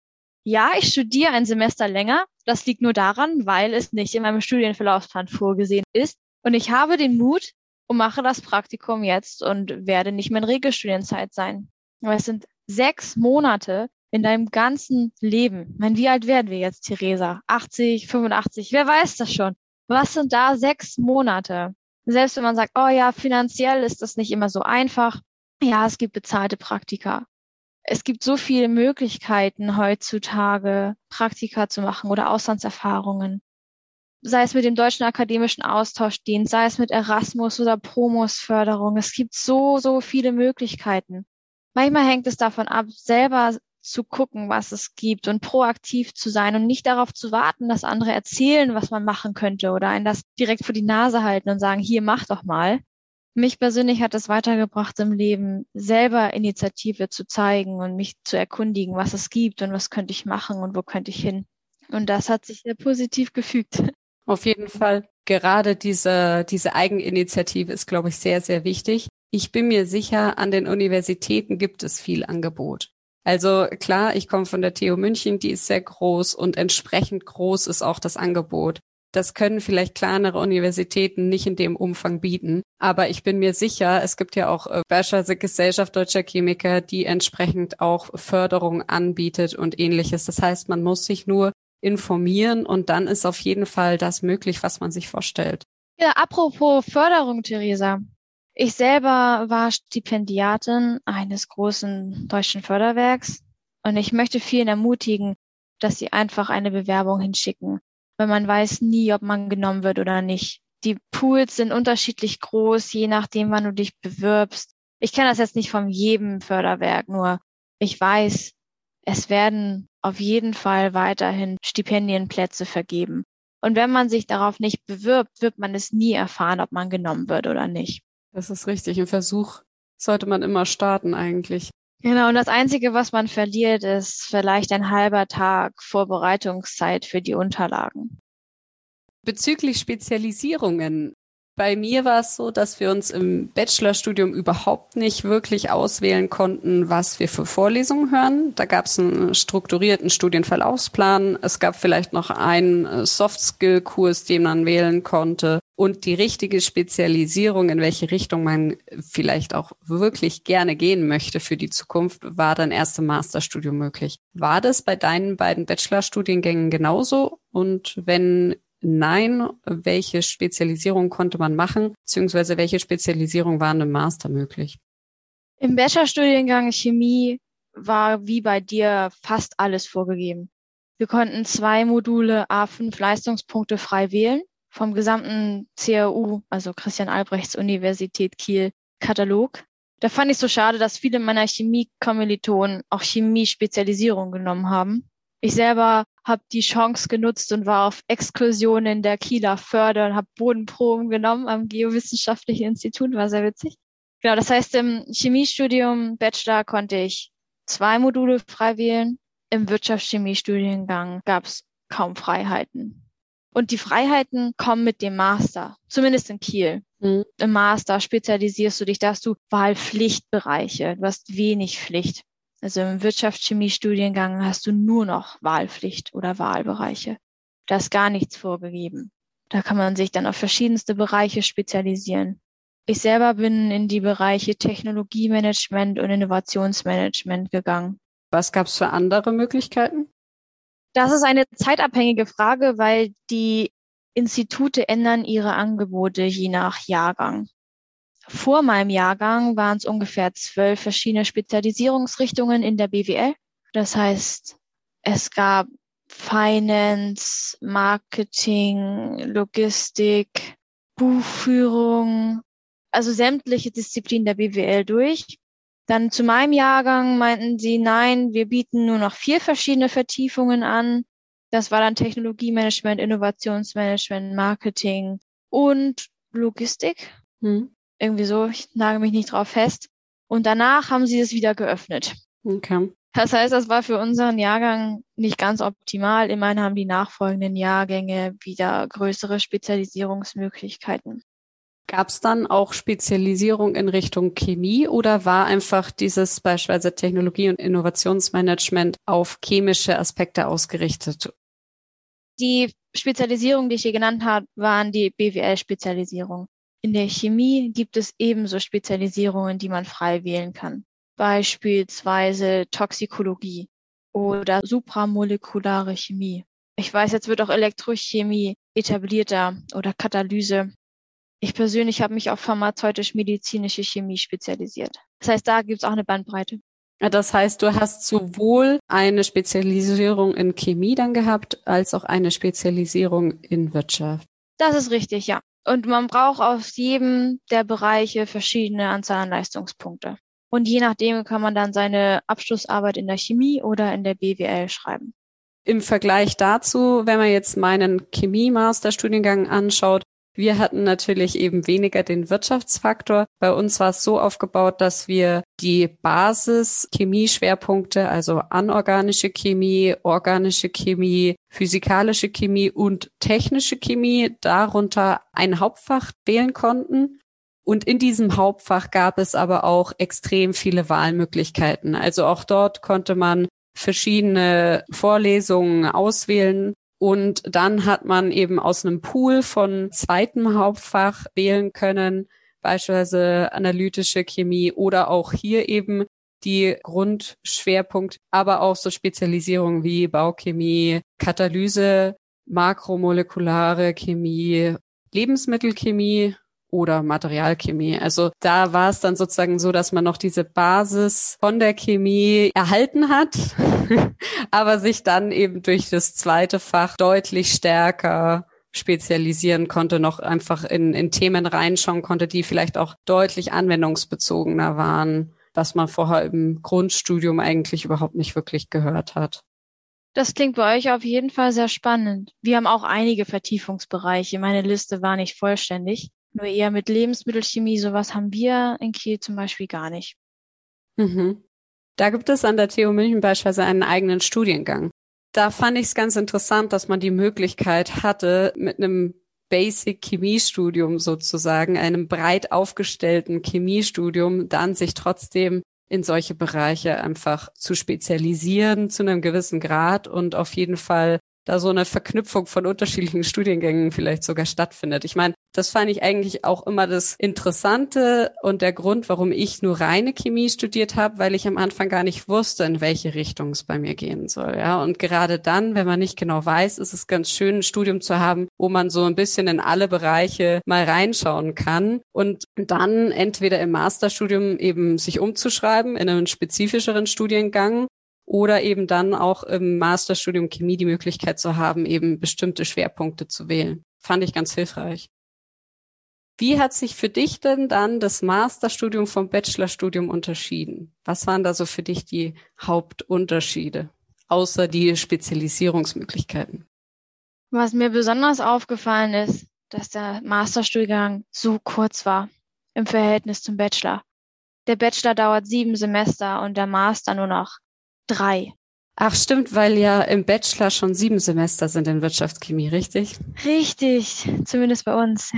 ja, ich studiere ein Semester länger. Das liegt nur daran, weil es nicht in meinem Studienverlaufsplan vorgesehen ist. Und ich habe den Mut und mache das Praktikum jetzt und werde nicht mehr in Regelstudienzeit sein. Aber es sind sechs Monate, in deinem ganzen Leben, ich meine, wie alt werden wir jetzt, Theresa? 80, 85, wer weiß das schon? Was sind da sechs Monate? Selbst wenn man sagt, oh ja, finanziell ist das nicht immer so einfach. Ja, es gibt bezahlte Praktika. Es gibt so viele Möglichkeiten heutzutage, Praktika zu machen oder Auslandserfahrungen. Sei es mit dem Deutschen Akademischen Austauschdienst, sei es mit Erasmus oder Promos-Förderung. Es gibt so, so viele Möglichkeiten. Manchmal hängt es davon ab, selber zu gucken, was es gibt und proaktiv zu sein und nicht darauf zu warten, dass andere erzählen, was man machen könnte oder einen das direkt vor die Nase halten und sagen, hier, mach doch mal. Mich persönlich hat es weitergebracht im Leben, selber Initiative zu zeigen und mich zu erkundigen, was es gibt und was könnte ich machen und wo könnte ich hin. Und das hat sich sehr positiv gefügt. Auf jeden Fall. Gerade diese, diese Eigeninitiative ist, glaube ich, sehr, sehr wichtig. Ich bin mir sicher, an den Universitäten gibt es viel Angebot. Also klar, ich komme von der TU München, die ist sehr groß und entsprechend groß ist auch das Angebot. Das können vielleicht kleinere Universitäten nicht in dem Umfang bieten. Aber ich bin mir sicher, es gibt ja auch äh, Bergische Gesellschaft Deutscher Chemiker, die entsprechend auch Förderung anbietet und ähnliches. Das heißt, man muss sich nur informieren und dann ist auf jeden Fall das möglich, was man sich vorstellt. Ja, apropos Förderung, Theresa. Ich selber war Stipendiatin eines großen deutschen Förderwerks und ich möchte vielen ermutigen, dass sie einfach eine Bewerbung hinschicken, weil man weiß nie, ob man genommen wird oder nicht. Die Pools sind unterschiedlich groß, je nachdem, wann du dich bewirbst. Ich kenne das jetzt nicht von jedem Förderwerk, nur ich weiß, es werden auf jeden Fall weiterhin Stipendienplätze vergeben. Und wenn man sich darauf nicht bewirbt, wird man es nie erfahren, ob man genommen wird oder nicht. Das ist richtig. Ein Versuch sollte man immer starten eigentlich. Genau, und das Einzige, was man verliert, ist vielleicht ein halber Tag Vorbereitungszeit für die Unterlagen. Bezüglich Spezialisierungen bei mir war es so, dass wir uns im Bachelorstudium überhaupt nicht wirklich auswählen konnten, was wir für Vorlesungen hören. Da gab es einen strukturierten Studienverlaufsplan. Es gab vielleicht noch einen äh, Soft-Skill-Kurs, den man wählen konnte. Und die richtige Spezialisierung, in welche Richtung man vielleicht auch wirklich gerne gehen möchte für die Zukunft, war dann erst im Masterstudium möglich. War das bei deinen beiden Bachelorstudiengängen genauso? Und wenn Nein, welche Spezialisierung konnte man machen, beziehungsweise welche Spezialisierung waren im Master möglich? Im Bachelorstudiengang Chemie war wie bei dir fast alles vorgegeben. Wir konnten zwei Module A5 Leistungspunkte frei wählen vom gesamten CRU, also Christian Albrechts Universität Kiel Katalog. Da fand ich so schade, dass viele meiner Chemie-Kommilitonen auch Chemie-Spezialisierung genommen haben. Ich selber habe die Chance genutzt und war auf Exkursionen in der Kieler Förder und habe Bodenproben genommen am Geowissenschaftlichen Institut, war sehr witzig. Genau, das heißt, im Chemiestudium Bachelor konnte ich zwei Module frei wählen. Im Wirtschaftschemiestudiengang gab es kaum Freiheiten. Und die Freiheiten kommen mit dem Master, zumindest in Kiel. Mhm. Im Master spezialisierst du dich, da hast du Wahlpflichtbereiche, du hast wenig Pflicht. Also im Wirtschaftschemie-Studiengang hast du nur noch Wahlpflicht oder Wahlbereiche. Da ist gar nichts vorgegeben. Da kann man sich dann auf verschiedenste Bereiche spezialisieren. Ich selber bin in die Bereiche Technologiemanagement und Innovationsmanagement gegangen. Was gab es für andere Möglichkeiten? Das ist eine zeitabhängige Frage, weil die Institute ändern ihre Angebote je nach Jahrgang. Vor meinem Jahrgang waren es ungefähr zwölf verschiedene Spezialisierungsrichtungen in der BWL. Das heißt, es gab Finance, Marketing, Logistik, Buchführung, also sämtliche Disziplinen der BWL durch. Dann zu meinem Jahrgang meinten sie, nein, wir bieten nur noch vier verschiedene Vertiefungen an. Das war dann Technologiemanagement, Innovationsmanagement, Marketing und Logistik. Hm. Irgendwie so, ich nage mich nicht drauf fest. Und danach haben sie es wieder geöffnet. Okay. Das heißt, das war für unseren Jahrgang nicht ganz optimal. Immerhin haben die nachfolgenden Jahrgänge wieder größere Spezialisierungsmöglichkeiten. Gab es dann auch Spezialisierung in Richtung Chemie oder war einfach dieses beispielsweise Technologie- und Innovationsmanagement auf chemische Aspekte ausgerichtet? Die Spezialisierung, die ich hier genannt habe, waren die BWL-Spezialisierung. In der Chemie gibt es ebenso Spezialisierungen, die man frei wählen kann. Beispielsweise Toxikologie oder supramolekulare Chemie. Ich weiß, jetzt wird auch Elektrochemie etablierter oder Katalyse. Ich persönlich habe mich auf pharmazeutisch-medizinische Chemie spezialisiert. Das heißt, da gibt es auch eine Bandbreite. Das heißt, du hast sowohl eine Spezialisierung in Chemie dann gehabt, als auch eine Spezialisierung in Wirtschaft. Das ist richtig, ja. Und man braucht aus jedem der Bereiche verschiedene Anzahl an Leistungspunkte. Und je nachdem kann man dann seine Abschlussarbeit in der Chemie oder in der BWL schreiben. Im Vergleich dazu, wenn man jetzt meinen Chemie-Masterstudiengang anschaut, wir hatten natürlich eben weniger den Wirtschaftsfaktor. Bei uns war es so aufgebaut, dass wir die Basis-Chemie-Schwerpunkte, also anorganische Chemie, organische Chemie, physikalische Chemie und technische Chemie, darunter ein Hauptfach wählen konnten. Und in diesem Hauptfach gab es aber auch extrem viele Wahlmöglichkeiten. Also auch dort konnte man verschiedene Vorlesungen auswählen und dann hat man eben aus einem Pool von zweitem Hauptfach wählen können, beispielsweise analytische Chemie oder auch hier eben die Grundschwerpunkt, aber auch so Spezialisierungen wie Bauchemie, Katalyse, makromolekulare Chemie, Lebensmittelchemie oder Materialchemie. Also da war es dann sozusagen so, dass man noch diese Basis von der Chemie erhalten hat, [laughs] aber sich dann eben durch das zweite Fach deutlich stärker spezialisieren konnte, noch einfach in, in Themen reinschauen konnte, die vielleicht auch deutlich anwendungsbezogener waren, was man vorher im Grundstudium eigentlich überhaupt nicht wirklich gehört hat. Das klingt bei euch auf jeden Fall sehr spannend. Wir haben auch einige Vertiefungsbereiche. Meine Liste war nicht vollständig. Nur eher mit Lebensmittelchemie, sowas haben wir in Kiel zum Beispiel gar nicht. Mhm. Da gibt es an der TU München beispielsweise einen eigenen Studiengang. Da fand ich es ganz interessant, dass man die Möglichkeit hatte, mit einem Basic Chemiestudium sozusagen, einem breit aufgestellten Chemiestudium, dann sich trotzdem in solche Bereiche einfach zu spezialisieren zu einem gewissen Grad und auf jeden Fall da so eine Verknüpfung von unterschiedlichen Studiengängen vielleicht sogar stattfindet. Ich meine, das fand ich eigentlich auch immer das Interessante und der Grund, warum ich nur reine Chemie studiert habe, weil ich am Anfang gar nicht wusste, in welche Richtung es bei mir gehen soll. Ja, und gerade dann, wenn man nicht genau weiß, ist es ganz schön, ein Studium zu haben, wo man so ein bisschen in alle Bereiche mal reinschauen kann und dann entweder im Masterstudium eben sich umzuschreiben in einen spezifischeren Studiengang oder eben dann auch im Masterstudium Chemie die Möglichkeit zu haben, eben bestimmte Schwerpunkte zu wählen. Fand ich ganz hilfreich. Wie hat sich für dich denn dann das Masterstudium vom Bachelorstudium unterschieden? Was waren da so für dich die Hauptunterschiede, außer die Spezialisierungsmöglichkeiten? Was mir besonders aufgefallen ist, dass der Masterstudiengang so kurz war im Verhältnis zum Bachelor. Der Bachelor dauert sieben Semester und der Master nur noch drei. Ach stimmt, weil ja im Bachelor schon sieben Semester sind in Wirtschaftschemie, richtig? Richtig, zumindest bei uns.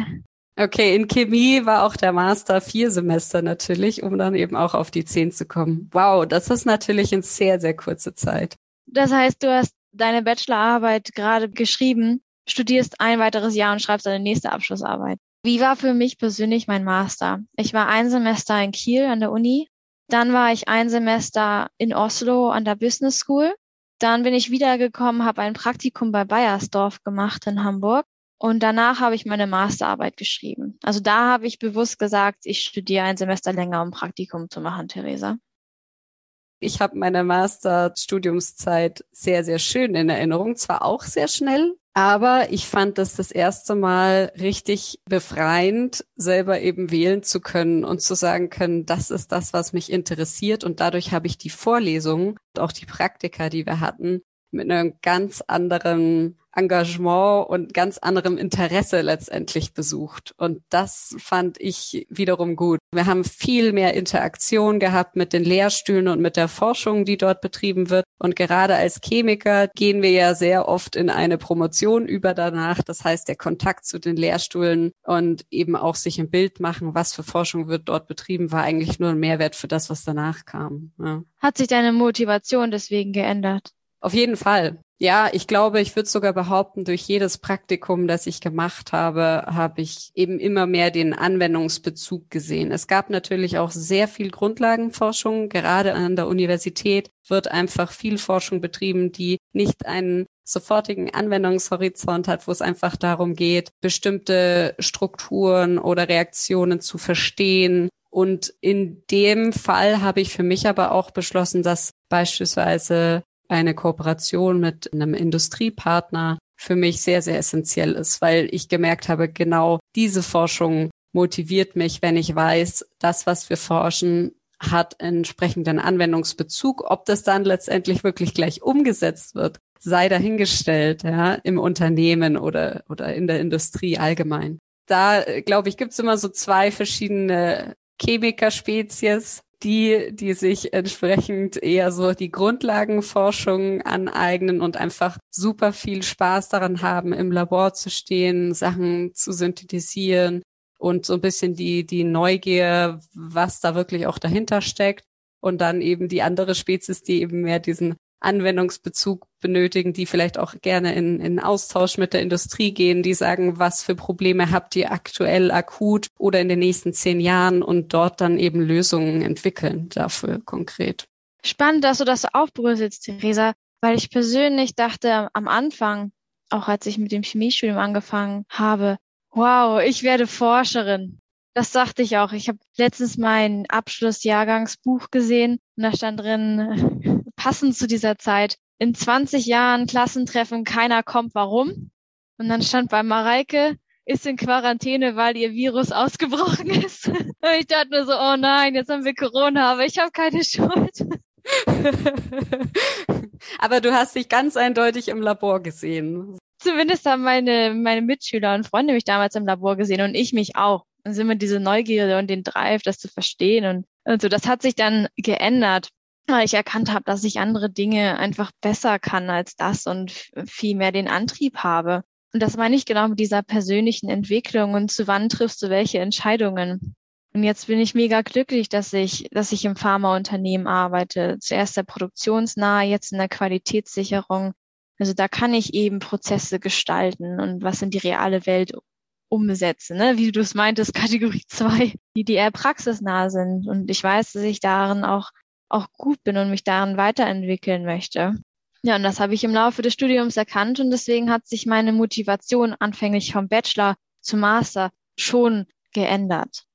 Okay, in Chemie war auch der Master vier Semester natürlich, um dann eben auch auf die zehn zu kommen. Wow, das ist natürlich in sehr, sehr kurze Zeit. Das heißt, du hast deine Bachelorarbeit gerade geschrieben, studierst ein weiteres Jahr und schreibst deine nächste Abschlussarbeit. Wie war für mich persönlich mein Master? Ich war ein Semester in Kiel an der Uni, dann war ich ein Semester in Oslo an der Business School, dann bin ich wiedergekommen, habe ein Praktikum bei Bayersdorf gemacht in Hamburg und danach habe ich meine Masterarbeit geschrieben. Also da habe ich bewusst gesagt, ich studiere ein Semester länger, um Praktikum zu machen, Theresa. Ich habe meine Masterstudiumszeit sehr, sehr schön in Erinnerung. Zwar auch sehr schnell, aber ich fand das das erste Mal richtig befreiend, selber eben wählen zu können und zu sagen können, das ist das, was mich interessiert. Und dadurch habe ich die Vorlesungen, auch die Praktika, die wir hatten, mit einem ganz anderen Engagement und ganz anderem Interesse letztendlich besucht. Und das fand ich wiederum gut. Wir haben viel mehr Interaktion gehabt mit den Lehrstühlen und mit der Forschung, die dort betrieben wird. Und gerade als Chemiker gehen wir ja sehr oft in eine Promotion über danach. Das heißt, der Kontakt zu den Lehrstühlen und eben auch sich ein Bild machen, was für Forschung wird dort betrieben, war eigentlich nur ein Mehrwert für das, was danach kam. Ja. Hat sich deine Motivation deswegen geändert? Auf jeden Fall. Ja, ich glaube, ich würde sogar behaupten, durch jedes Praktikum, das ich gemacht habe, habe ich eben immer mehr den Anwendungsbezug gesehen. Es gab natürlich auch sehr viel Grundlagenforschung. Gerade an der Universität wird einfach viel Forschung betrieben, die nicht einen sofortigen Anwendungshorizont hat, wo es einfach darum geht, bestimmte Strukturen oder Reaktionen zu verstehen. Und in dem Fall habe ich für mich aber auch beschlossen, dass beispielsweise eine Kooperation mit einem Industriepartner für mich sehr, sehr essentiell ist, weil ich gemerkt habe, genau diese Forschung motiviert mich, wenn ich weiß, das, was wir forschen, hat entsprechenden Anwendungsbezug. Ob das dann letztendlich wirklich gleich umgesetzt wird, sei dahingestellt, ja, im Unternehmen oder, oder in der Industrie allgemein. Da, glaube ich, gibt's immer so zwei verschiedene Chemikerspezies die, die sich entsprechend eher so die Grundlagenforschung aneignen und einfach super viel Spaß daran haben, im Labor zu stehen, Sachen zu synthetisieren und so ein bisschen die, die Neugier, was da wirklich auch dahinter steckt. Und dann eben die andere Spezies, die eben mehr diesen Anwendungsbezug benötigen, die vielleicht auch gerne in, in Austausch mit der Industrie gehen, die sagen, was für Probleme habt ihr aktuell akut oder in den nächsten zehn Jahren und dort dann eben Lösungen entwickeln dafür konkret. Spannend, dass du das aufbröselst, Theresa, weil ich persönlich dachte am Anfang, auch als ich mit dem Chemiestudium angefangen habe, wow, ich werde Forscherin. Das dachte ich auch. Ich habe letztens mein Abschlussjahrgangsbuch gesehen und da stand drin, [laughs] passend zu dieser Zeit, in 20 Jahren Klassentreffen, keiner kommt, warum? Und dann stand bei Mareike, ist in Quarantäne, weil ihr Virus ausgebrochen ist. [laughs] Und ich dachte nur so, oh nein, jetzt haben wir Corona, aber ich habe keine Schuld. [laughs] aber du hast dich ganz eindeutig im Labor gesehen. Zumindest haben meine, meine Mitschüler und Freunde mich damals im Labor gesehen und ich mich auch. Dann sind wir diese Neugierde und den Drive, das zu verstehen und, und so. Das hat sich dann geändert, weil ich erkannt habe, dass ich andere Dinge einfach besser kann als das und viel mehr den Antrieb habe. Und das meine ich genau mit dieser persönlichen Entwicklung und zu wann triffst du welche Entscheidungen. Und jetzt bin ich mega glücklich, dass ich, dass ich im Pharmaunternehmen arbeite. Zuerst der produktionsnahe, jetzt in der Qualitätssicherung. Also da kann ich eben Prozesse gestalten und was in die reale Welt umsetze, ne? wie du es meintest, [laughs] Kategorie 2, die, die eher praxisnah sind. Und ich weiß, dass ich darin auch, auch gut bin und mich darin weiterentwickeln möchte. Ja, und das habe ich im Laufe des Studiums erkannt und deswegen hat sich meine Motivation anfänglich vom Bachelor zum Master schon geändert.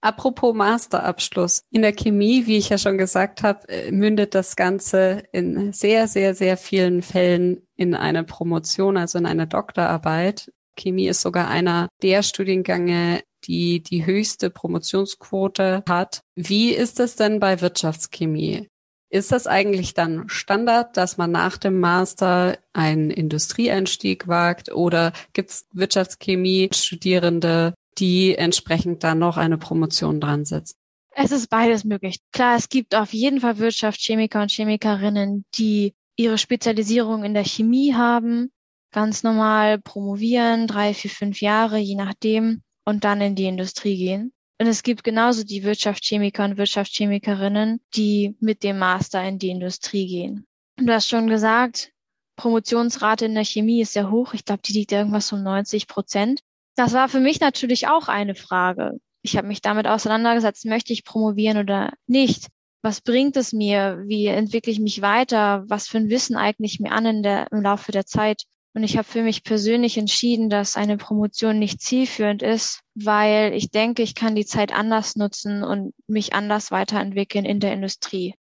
Apropos Masterabschluss. In der Chemie, wie ich ja schon gesagt habe, äh, mündet das Ganze in sehr, sehr, sehr vielen Fällen in eine Promotion, also in eine Doktorarbeit. Chemie ist sogar einer der Studiengänge, die die höchste Promotionsquote hat. Wie ist es denn bei Wirtschaftschemie? Ist das eigentlich dann Standard, dass man nach dem Master einen Industrieeinstieg wagt oder gibt es Wirtschaftschemie-Studierende, die entsprechend dann noch eine Promotion dran setzen? Es ist beides möglich. Klar, es gibt auf jeden Fall Wirtschaftschemiker und Chemikerinnen, die ihre Spezialisierung in der Chemie haben ganz normal promovieren, drei, vier, fünf Jahre, je nachdem. und dann in die Industrie gehen. Und es gibt genauso die Wirtschaftschemiker und Wirtschaftschemikerinnen, die mit dem Master in die Industrie gehen. Du hast schon gesagt, Promotionsrate in der Chemie ist sehr hoch. Ich glaube, die liegt irgendwas um 90 Prozent. Das war für mich natürlich auch eine Frage. Ich habe mich damit auseinandergesetzt, möchte ich promovieren oder nicht? Was bringt es mir? Wie entwickle ich mich weiter? Was für ein Wissen eigne ich mir an in der, im Laufe der Zeit? Und ich habe für mich persönlich entschieden, dass eine Promotion nicht zielführend ist, weil ich denke, ich kann die Zeit anders nutzen und mich anders weiterentwickeln in der Industrie.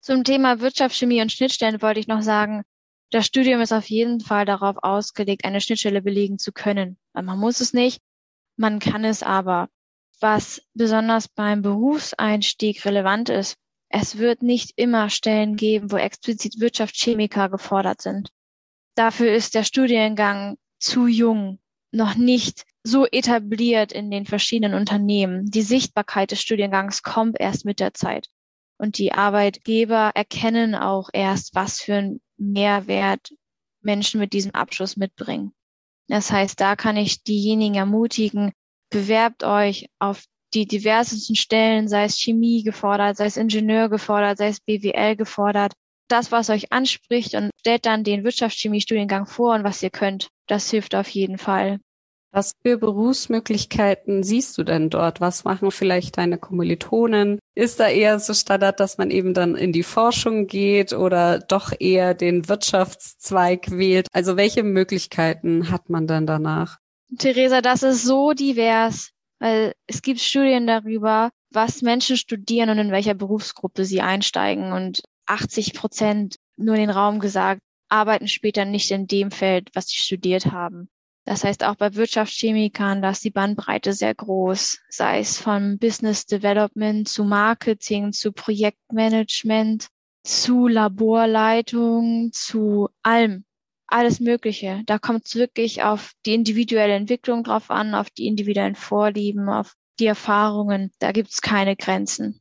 Zum Thema Wirtschaftschemie und Schnittstellen wollte ich noch sagen, das Studium ist auf jeden Fall darauf ausgelegt, eine Schnittstelle belegen zu können. Man muss es nicht, man kann es aber. Was besonders beim Berufseinstieg relevant ist, es wird nicht immer Stellen geben, wo explizit Wirtschaftschemiker gefordert sind. Dafür ist der Studiengang zu jung, noch nicht so etabliert in den verschiedenen Unternehmen. Die Sichtbarkeit des Studiengangs kommt erst mit der Zeit. Und die Arbeitgeber erkennen auch erst, was für einen Mehrwert Menschen mit diesem Abschluss mitbringen. Das heißt, da kann ich diejenigen ermutigen, bewerbt euch auf die diversesten Stellen, sei es Chemie gefordert, sei es Ingenieur gefordert, sei es BWL gefordert das, was euch anspricht und stellt dann den Wirtschaftschemie-Studiengang vor und was ihr könnt. Das hilft auf jeden Fall. Was für Berufsmöglichkeiten siehst du denn dort? Was machen vielleicht deine Kommilitonen? Ist da eher so Standard, dass man eben dann in die Forschung geht oder doch eher den Wirtschaftszweig wählt? Also welche Möglichkeiten hat man dann danach? Theresa, das ist so divers, weil es gibt Studien darüber, was Menschen studieren und in welcher Berufsgruppe sie einsteigen. Und 80 Prozent nur in den Raum gesagt, arbeiten später nicht in dem Feld, was sie studiert haben. Das heißt, auch bei Wirtschaftschemikern, da ist die Bandbreite sehr groß, sei es von Business Development zu Marketing, zu Projektmanagement, zu Laborleitung, zu allem, alles Mögliche. Da kommt es wirklich auf die individuelle Entwicklung drauf an, auf die individuellen Vorlieben, auf die Erfahrungen. Da gibt es keine Grenzen.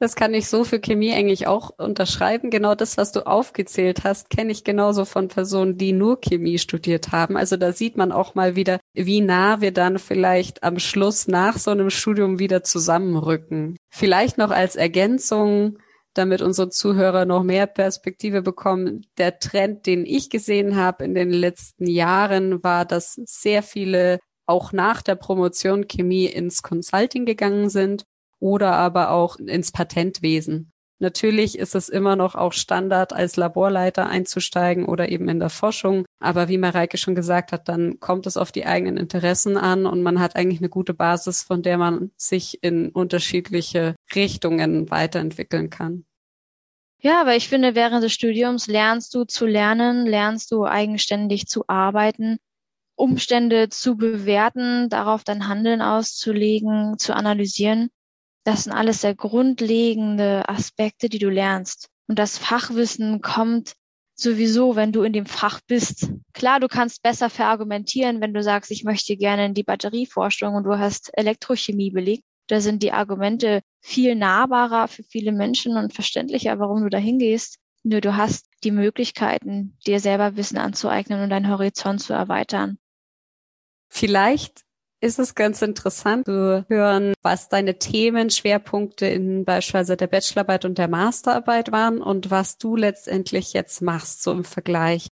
Das kann ich so für Chemie eigentlich auch unterschreiben. Genau das, was du aufgezählt hast, kenne ich genauso von Personen, die nur Chemie studiert haben. Also da sieht man auch mal wieder, wie nah wir dann vielleicht am Schluss nach so einem Studium wieder zusammenrücken. Vielleicht noch als Ergänzung, damit unsere Zuhörer noch mehr Perspektive bekommen. Der Trend, den ich gesehen habe in den letzten Jahren, war, dass sehr viele auch nach der Promotion Chemie ins Consulting gegangen sind oder aber auch ins Patentwesen. Natürlich ist es immer noch auch Standard, als Laborleiter einzusteigen oder eben in der Forschung. Aber wie Mareike schon gesagt hat, dann kommt es auf die eigenen Interessen an und man hat eigentlich eine gute Basis, von der man sich in unterschiedliche Richtungen weiterentwickeln kann. Ja, aber ich finde, während des Studiums lernst du zu lernen, lernst du eigenständig zu arbeiten, Umstände zu bewerten, darauf dein Handeln auszulegen, zu analysieren. Das sind alles sehr grundlegende Aspekte, die du lernst. Und das Fachwissen kommt sowieso, wenn du in dem Fach bist. Klar, du kannst besser verargumentieren, wenn du sagst, ich möchte gerne in die Batterieforschung und du hast Elektrochemie belegt. Da sind die Argumente viel nahbarer für viele Menschen und verständlicher, warum du da hingehst. Nur du hast die Möglichkeiten, dir selber Wissen anzueignen und deinen Horizont zu erweitern. Vielleicht ist es ganz interessant zu hören, was deine Themenschwerpunkte in beispielsweise der Bachelorarbeit und der Masterarbeit waren und was du letztendlich jetzt machst, so im Vergleich.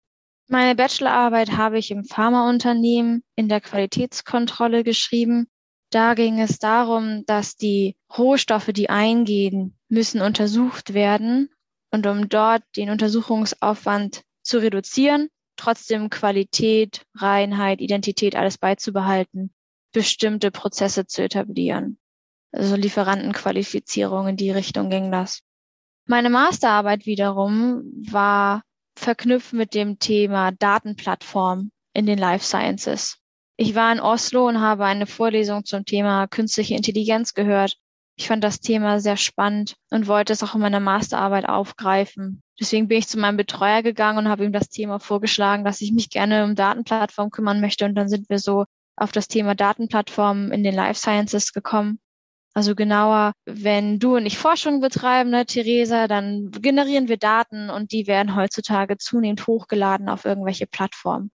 Meine Bachelorarbeit habe ich im Pharmaunternehmen in der Qualitätskontrolle geschrieben. Da ging es darum, dass die Rohstoffe, die eingehen, müssen untersucht werden und um dort den Untersuchungsaufwand zu reduzieren, trotzdem Qualität, Reinheit, Identität alles beizubehalten bestimmte Prozesse zu etablieren. Also Lieferantenqualifizierung in die Richtung ging das. Meine Masterarbeit wiederum war verknüpft mit dem Thema Datenplattform in den Life Sciences. Ich war in Oslo und habe eine Vorlesung zum Thema künstliche Intelligenz gehört. Ich fand das Thema sehr spannend und wollte es auch in meiner Masterarbeit aufgreifen. Deswegen bin ich zu meinem Betreuer gegangen und habe ihm das Thema vorgeschlagen, dass ich mich gerne um Datenplattform kümmern möchte. Und dann sind wir so auf das Thema Datenplattformen in den Life Sciences gekommen. Also genauer, wenn du und ich Forschung betreiben, ne, Theresa, dann generieren wir Daten und die werden heutzutage zunehmend hochgeladen auf irgendwelche Plattformen.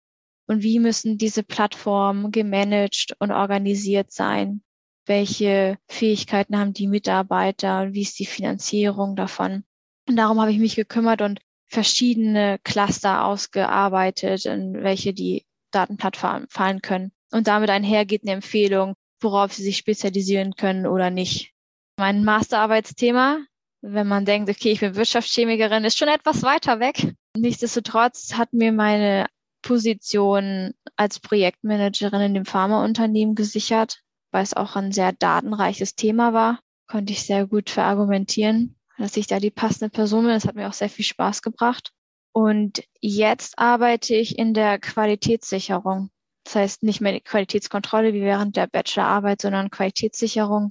und wie müssen diese Plattformen gemanagt und organisiert sein? Welche Fähigkeiten haben die Mitarbeiter und wie ist die Finanzierung davon? Und darum habe ich mich gekümmert und verschiedene Cluster ausgearbeitet, in welche die Datenplattformen fallen können. Und damit einhergeht eine Empfehlung, worauf sie sich spezialisieren können oder nicht. Mein Masterarbeitsthema, wenn man denkt, okay, ich bin Wirtschaftschemikerin, ist schon etwas weiter weg. Nichtsdestotrotz hat mir meine Position als Projektmanagerin in dem Pharmaunternehmen gesichert, weil es auch ein sehr datenreiches Thema war. Konnte ich sehr gut verargumentieren, dass ich da die passende Person bin. Das hat mir auch sehr viel Spaß gebracht. Und jetzt arbeite ich in der Qualitätssicherung. Das heißt nicht mehr Qualitätskontrolle wie während der Bachelorarbeit, sondern Qualitätssicherung.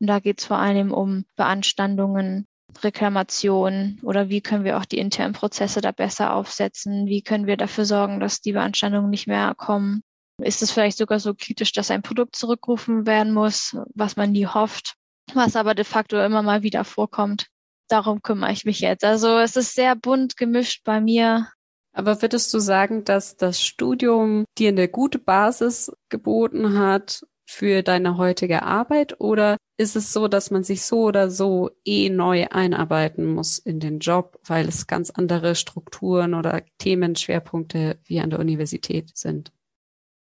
Und da geht es vor allem um Beanstandungen, Reklamation oder wie können wir auch die internen Prozesse da besser aufsetzen? Wie können wir dafür sorgen, dass die Beanstandungen nicht mehr kommen? Ist es vielleicht sogar so kritisch, dass ein Produkt zurückgerufen werden muss, was man nie hofft, was aber de facto immer mal wieder vorkommt? Darum kümmere ich mich jetzt. Also es ist sehr bunt gemischt bei mir. Aber würdest du sagen, dass das Studium dir eine gute Basis geboten hat, für deine heutige Arbeit oder ist es so, dass man sich so oder so eh neu einarbeiten muss in den Job, weil es ganz andere Strukturen oder Themenschwerpunkte wie an der Universität sind?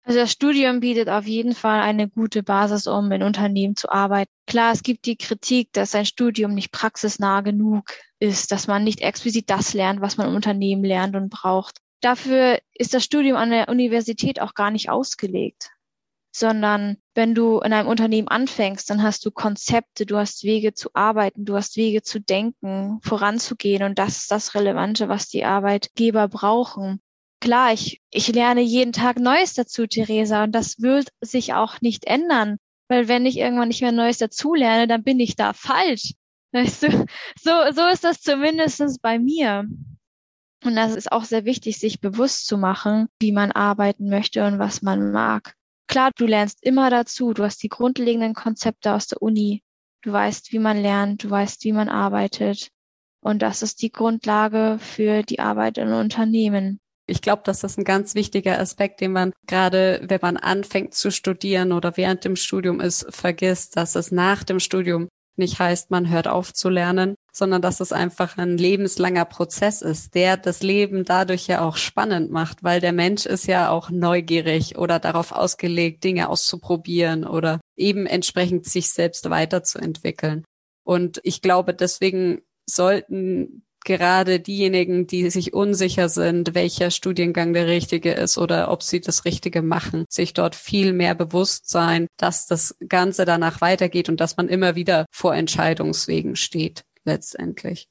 Also das Studium bietet auf jeden Fall eine gute Basis, um in Unternehmen zu arbeiten. Klar, es gibt die Kritik, dass ein Studium nicht praxisnah genug ist, dass man nicht explizit das lernt, was man im Unternehmen lernt und braucht. Dafür ist das Studium an der Universität auch gar nicht ausgelegt sondern wenn du in einem Unternehmen anfängst, dann hast du Konzepte, du hast Wege zu arbeiten, du hast Wege zu denken, voranzugehen und das ist das Relevante, was die Arbeitgeber brauchen. Klar, ich, ich lerne jeden Tag Neues dazu, Theresa, und das wird sich auch nicht ändern, weil wenn ich irgendwann nicht mehr Neues dazu lerne, dann bin ich da falsch. Weißt du? So, so ist das zumindestens bei mir. Und das ist auch sehr wichtig, sich bewusst zu machen, wie man arbeiten möchte und was man mag. Klar, du lernst immer dazu. Du hast die grundlegenden Konzepte aus der Uni. Du weißt, wie man lernt, du weißt, wie man arbeitet. Und das ist die Grundlage für die Arbeit in Unternehmen. Ich glaube, dass das ein ganz wichtiger Aspekt, den man gerade, wenn man anfängt zu studieren oder während dem Studium ist, vergisst, dass es nach dem Studium nicht heißt, man hört auf zu lernen, sondern dass es einfach ein lebenslanger Prozess ist, der das Leben dadurch ja auch spannend macht, weil der Mensch ist ja auch neugierig oder darauf ausgelegt, Dinge auszuprobieren oder eben entsprechend sich selbst weiterzuentwickeln. Und ich glaube, deswegen sollten gerade diejenigen, die sich unsicher sind, welcher Studiengang der richtige ist oder ob sie das Richtige machen, sich dort viel mehr bewusst sein, dass das Ganze danach weitergeht und dass man immer wieder vor Entscheidungswegen steht, letztendlich.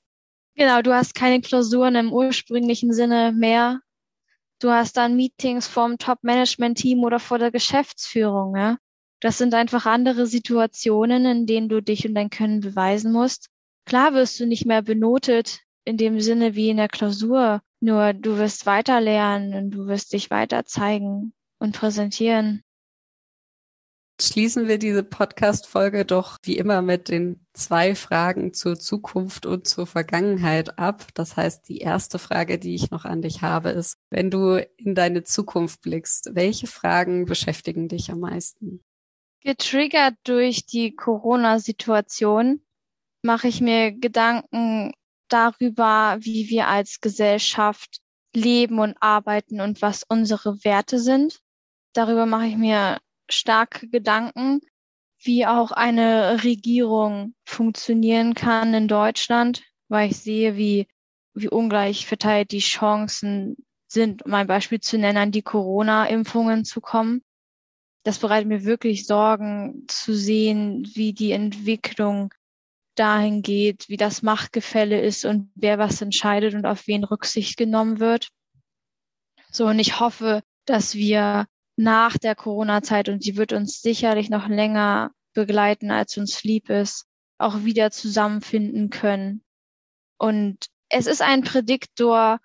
Genau, du hast keine Klausuren im ursprünglichen Sinne mehr. Du hast dann Meetings vom Top-Management-Team oder vor der Geschäftsführung. Ja? Das sind einfach andere Situationen, in denen du dich und dein Können beweisen musst. Klar wirst du nicht mehr benotet in dem Sinne wie in der Klausur. Nur du wirst weiter lernen und du wirst dich weiter zeigen und präsentieren. Schließen wir diese Podcast-Folge doch wie immer mit den zwei Fragen zur Zukunft und zur Vergangenheit ab. Das heißt, die erste Frage, die ich noch an dich habe, ist, wenn du in deine Zukunft blickst, welche Fragen beschäftigen dich am meisten? Getriggert durch die Corona-Situation mache ich mir Gedanken darüber, wie wir als Gesellschaft leben und arbeiten und was unsere Werte sind. Darüber mache ich mir starke Gedanken, wie auch eine Regierung funktionieren kann in Deutschland, weil ich sehe, wie, wie ungleich verteilt die Chancen sind, um ein Beispiel zu nennen, an die Corona-Impfungen zu kommen. Das bereitet mir wirklich Sorgen zu sehen, wie die Entwicklung dahin geht, wie das Machtgefälle ist und wer was entscheidet und auf wen Rücksicht genommen wird. So, und ich hoffe, dass wir nach der Corona-Zeit, und die wird uns sicherlich noch länger begleiten, als uns lieb ist, auch wieder zusammenfinden können. Und es ist ein Prädiktor,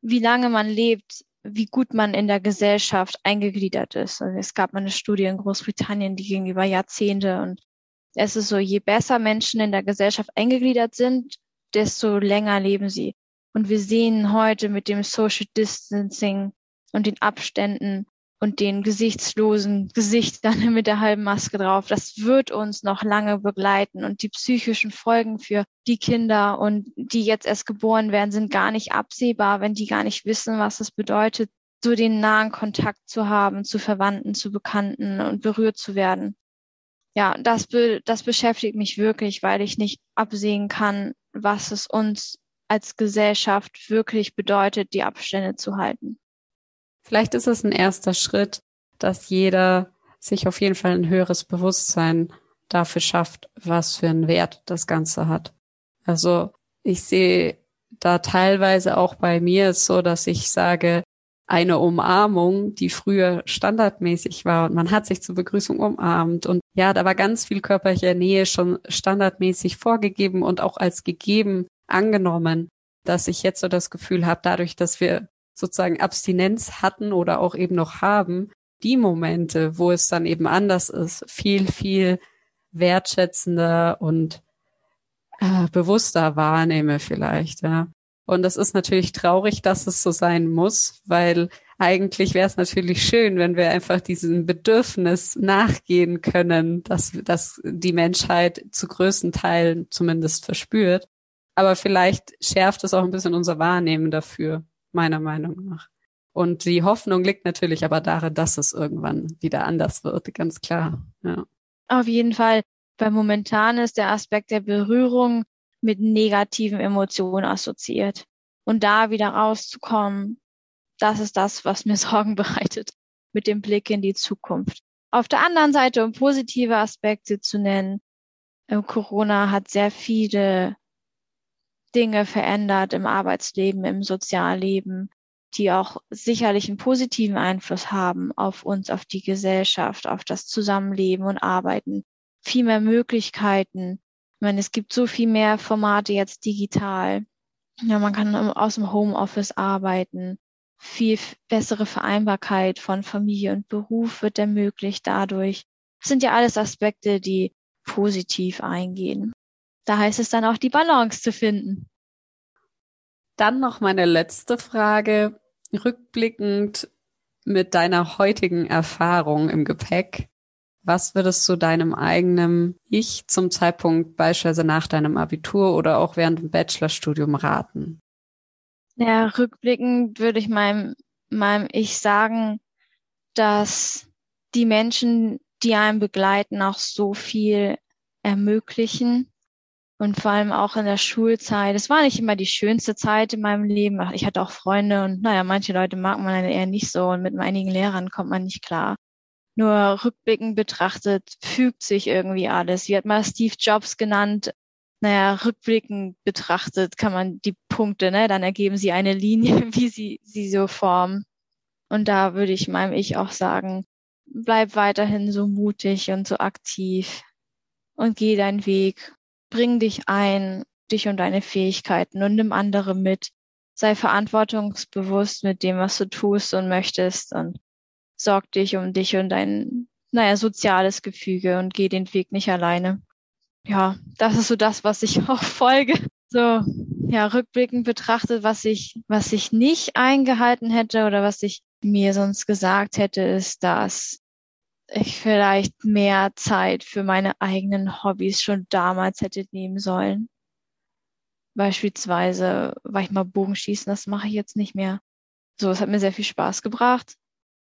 wie lange man lebt, wie gut man in der Gesellschaft eingegliedert ist. Also es gab mal eine Studie in Großbritannien, die ging über Jahrzehnte und es ist so, je besser Menschen in der Gesellschaft eingegliedert sind, desto länger leben sie. Und wir sehen heute mit dem Social Distancing und den Abständen und den gesichtslosen Gesichtern [laughs] mit der halben Maske drauf. Das wird uns noch lange begleiten und die psychischen Folgen für die Kinder und die jetzt erst geboren werden, sind gar nicht absehbar, wenn die gar nicht wissen, was es bedeutet, so den nahen Kontakt zu haben, zu Verwandten, zu Bekannten und berührt zu werden. Ja, das, be das beschäftigt mich wirklich, weil ich nicht absehen kann, was es uns als Gesellschaft wirklich bedeutet, die Abstände zu halten. Vielleicht ist es ein erster Schritt, dass jeder sich auf jeden Fall ein höheres Bewusstsein dafür schafft, was für einen Wert das Ganze hat. Also ich sehe da teilweise auch bei mir so, dass ich sage, eine Umarmung, die früher standardmäßig war und man hat sich zur Begrüßung umarmt und ja, da war ganz viel körperliche Nähe schon standardmäßig vorgegeben und auch als gegeben angenommen, dass ich jetzt so das Gefühl habe, dadurch, dass wir sozusagen Abstinenz hatten oder auch eben noch haben, die Momente, wo es dann eben anders ist, viel, viel wertschätzender und äh, bewusster wahrnehme vielleicht, ja. Und das ist natürlich traurig, dass es so sein muss, weil eigentlich wäre es natürlich schön, wenn wir einfach diesem Bedürfnis nachgehen können, dass, dass die Menschheit zu größten Teilen zumindest verspürt. Aber vielleicht schärft es auch ein bisschen unser Wahrnehmen dafür meiner Meinung nach. Und die Hoffnung liegt natürlich aber darin, dass es irgendwann wieder anders wird, ganz klar. Ja. Auf jeden Fall. Weil momentan ist der Aspekt der Berührung mit negativen Emotionen assoziiert. Und da wieder rauszukommen, das ist das, was mir [laughs] Sorgen bereitet mit dem Blick in die Zukunft. Auf der anderen Seite, um positive Aspekte zu nennen, äh, Corona hat sehr viele Dinge verändert im Arbeitsleben, im Sozialleben, die auch sicherlich einen positiven Einfluss haben auf uns, auf die Gesellschaft, auf das Zusammenleben und Arbeiten. Viel mehr Möglichkeiten. Ich meine, es gibt so viel mehr Formate jetzt digital. Ja, man kann aus dem Homeoffice arbeiten. Viel bessere Vereinbarkeit von Familie und Beruf wird ermöglicht dadurch. Das sind ja alles Aspekte, die positiv eingehen. Da heißt es dann auch, die Balance zu finden. Dann noch meine letzte Frage. Rückblickend mit deiner heutigen Erfahrung im Gepäck, was würdest du deinem eigenen Ich zum Zeitpunkt beispielsweise nach deinem Abitur oder auch während dem Bachelorstudium raten? Ja, rückblickend würde ich meinem, meinem Ich sagen, dass die Menschen, die einen begleiten, auch so viel ermöglichen und vor allem auch in der Schulzeit. Es war nicht immer die schönste Zeit in meinem Leben. Ich hatte auch Freunde und naja, manche Leute mag man eher nicht so und mit einigen Lehrern kommt man nicht klar. Nur rückblickend betrachtet fügt sich irgendwie alles. Wie hat mal Steve Jobs genannt? Naja, rückblickend betrachtet kann man die Punkte, ne, dann ergeben sie eine Linie, [laughs] wie sie sie so formen. Und da würde ich meinem Ich auch sagen, bleib weiterhin so mutig und so aktiv und geh deinen Weg bring dich ein, dich und deine Fähigkeiten und nimm andere mit. Sei verantwortungsbewusst mit dem, was du tust und möchtest und sorg dich um dich und dein, naja, soziales Gefüge und geh den Weg nicht alleine. Ja, das ist so das, was ich [laughs] auch folge. So, ja, rückblickend betrachtet, was ich, was ich nicht eingehalten hätte oder was ich mir sonst gesagt hätte, ist, dass ich vielleicht mehr Zeit für meine eigenen Hobbys schon damals hätte nehmen sollen. Beispielsweise war ich mal Bogenschießen, das mache ich jetzt nicht mehr. So, es hat mir sehr viel Spaß gebracht.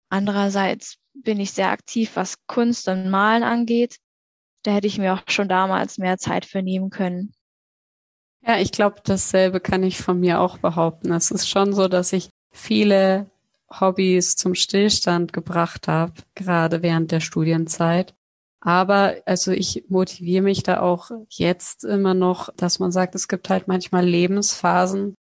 Andererseits bin ich sehr aktiv, was Kunst und Malen angeht. Da hätte ich mir auch schon damals mehr Zeit für nehmen können. Ja, ich glaube, dasselbe kann ich von mir auch behaupten. Es ist schon so, dass ich viele Hobbys zum Stillstand gebracht habe, gerade während der Studienzeit. Aber also ich motiviere mich da auch jetzt immer noch, dass man sagt, es gibt halt manchmal Lebensphasen.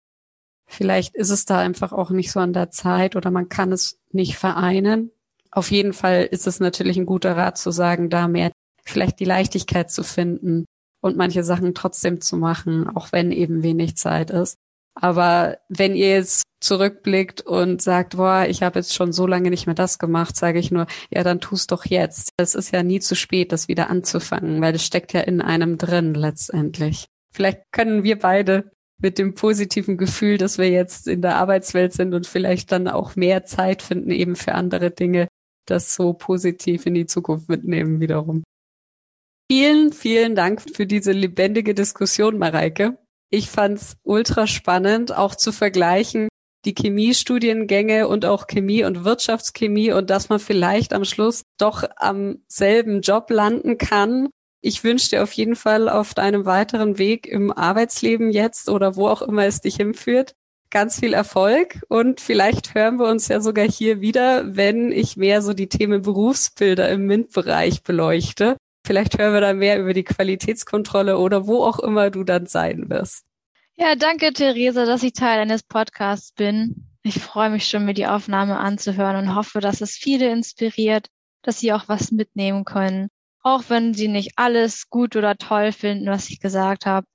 Vielleicht ist es da einfach auch nicht so an der Zeit oder man kann es nicht vereinen. Auf jeden Fall ist es natürlich ein guter Rat zu sagen, da mehr vielleicht die Leichtigkeit zu finden und manche Sachen trotzdem zu machen, auch wenn eben wenig Zeit ist. Aber wenn ihr jetzt zurückblickt und sagt, boah, ich habe jetzt schon so lange nicht mehr das gemacht, sage ich nur, ja, dann tust doch jetzt. Es ist ja nie zu spät, das wieder anzufangen, weil es steckt ja in einem drin letztendlich. Vielleicht können wir beide mit dem positiven Gefühl, dass wir jetzt in der Arbeitswelt sind und vielleicht dann auch mehr Zeit finden eben für andere Dinge, das so positiv in die Zukunft mitnehmen wiederum. Vielen, vielen Dank für diese lebendige Diskussion, Mareike. Ich fand's ultra spannend, auch zu vergleichen, die Chemiestudiengänge und auch Chemie und Wirtschaftschemie und dass man vielleicht am Schluss doch am selben Job landen kann. Ich wünsche dir auf jeden Fall auf deinem weiteren Weg im Arbeitsleben jetzt oder wo auch immer es dich hinführt ganz viel Erfolg und vielleicht hören wir uns ja sogar hier wieder, wenn ich mehr so die Themen Berufsbilder im MINT-Bereich beleuchte. Vielleicht hören wir da mehr über die Qualitätskontrolle oder wo auch immer du dann sein wirst. Ja, danke, Theresa, dass ich Teil eines Podcasts bin. Ich freue mich schon, mir die Aufnahme anzuhören und hoffe, dass es viele inspiriert, dass sie auch was mitnehmen können. Auch wenn sie nicht alles gut oder toll finden, was ich gesagt habe.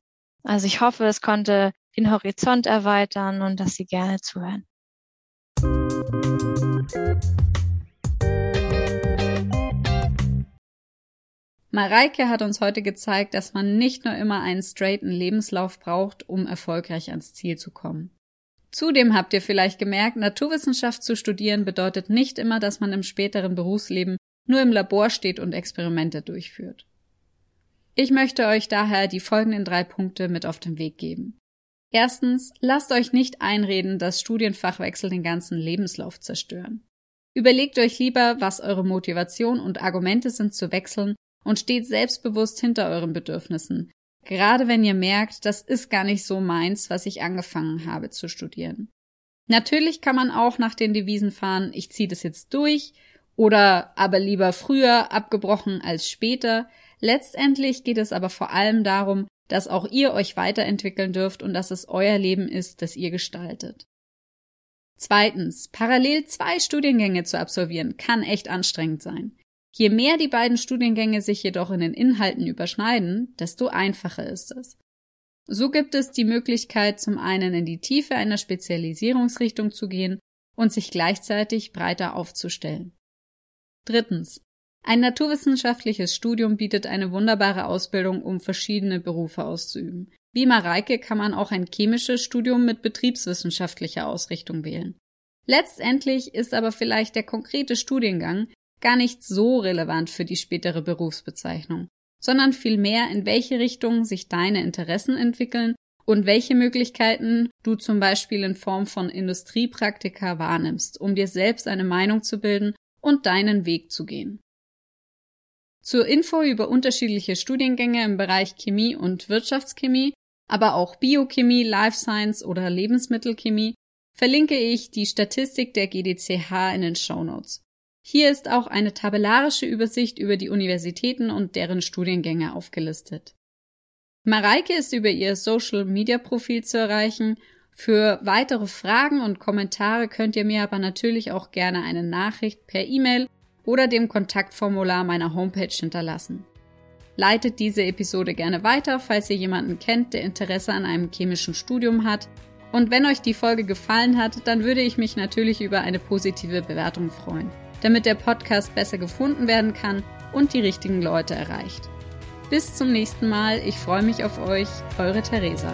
Also ich hoffe, es konnte den Horizont erweitern und dass sie gerne zuhören. Mareike hat uns heute gezeigt, dass man nicht nur immer einen straighten Lebenslauf braucht, um erfolgreich ans Ziel zu kommen. Zudem habt ihr vielleicht gemerkt, Naturwissenschaft zu studieren bedeutet nicht immer, dass man im späteren Berufsleben nur im Labor steht und Experimente durchführt. Ich möchte euch daher die folgenden drei Punkte mit auf den Weg geben. Erstens, lasst euch nicht einreden, dass Studienfachwechsel den ganzen Lebenslauf zerstören. Überlegt euch lieber, was eure Motivation und Argumente sind zu wechseln und steht selbstbewusst hinter euren Bedürfnissen, gerade wenn ihr merkt, das ist gar nicht so meins, was ich angefangen habe zu studieren. Natürlich kann man auch nach den Devisen fahren, ich ziehe das jetzt durch oder aber lieber früher abgebrochen als später. Letztendlich geht es aber vor allem darum, dass auch ihr euch weiterentwickeln dürft und dass es euer Leben ist, das ihr gestaltet. Zweitens, parallel zwei Studiengänge zu absolvieren kann echt anstrengend sein. Je mehr die beiden Studiengänge sich jedoch in den Inhalten überschneiden, desto einfacher ist es. So gibt es die Möglichkeit, zum einen in die Tiefe einer Spezialisierungsrichtung zu gehen und sich gleichzeitig breiter aufzustellen. Drittens. Ein naturwissenschaftliches Studium bietet eine wunderbare Ausbildung, um verschiedene Berufe auszuüben. Wie Mareike kann man auch ein chemisches Studium mit betriebswissenschaftlicher Ausrichtung wählen. Letztendlich ist aber vielleicht der konkrete Studiengang gar nicht so relevant für die spätere Berufsbezeichnung, sondern vielmehr in welche Richtung sich deine Interessen entwickeln und welche Möglichkeiten du zum Beispiel in Form von Industriepraktika wahrnimmst, um dir selbst eine Meinung zu bilden und deinen Weg zu gehen. Zur Info über unterschiedliche Studiengänge im Bereich Chemie und Wirtschaftschemie, aber auch Biochemie, Life Science oder Lebensmittelchemie verlinke ich die Statistik der GDCH in den Show Notes. Hier ist auch eine tabellarische Übersicht über die Universitäten und deren Studiengänge aufgelistet. Mareike ist über ihr Social Media Profil zu erreichen. Für weitere Fragen und Kommentare könnt ihr mir aber natürlich auch gerne eine Nachricht per E-Mail oder dem Kontaktformular meiner Homepage hinterlassen. Leitet diese Episode gerne weiter, falls ihr jemanden kennt, der Interesse an einem chemischen Studium hat. Und wenn euch die Folge gefallen hat, dann würde ich mich natürlich über eine positive Bewertung freuen damit der Podcast besser gefunden werden kann und die richtigen Leute erreicht. Bis zum nächsten Mal, ich freue mich auf euch, eure Theresa.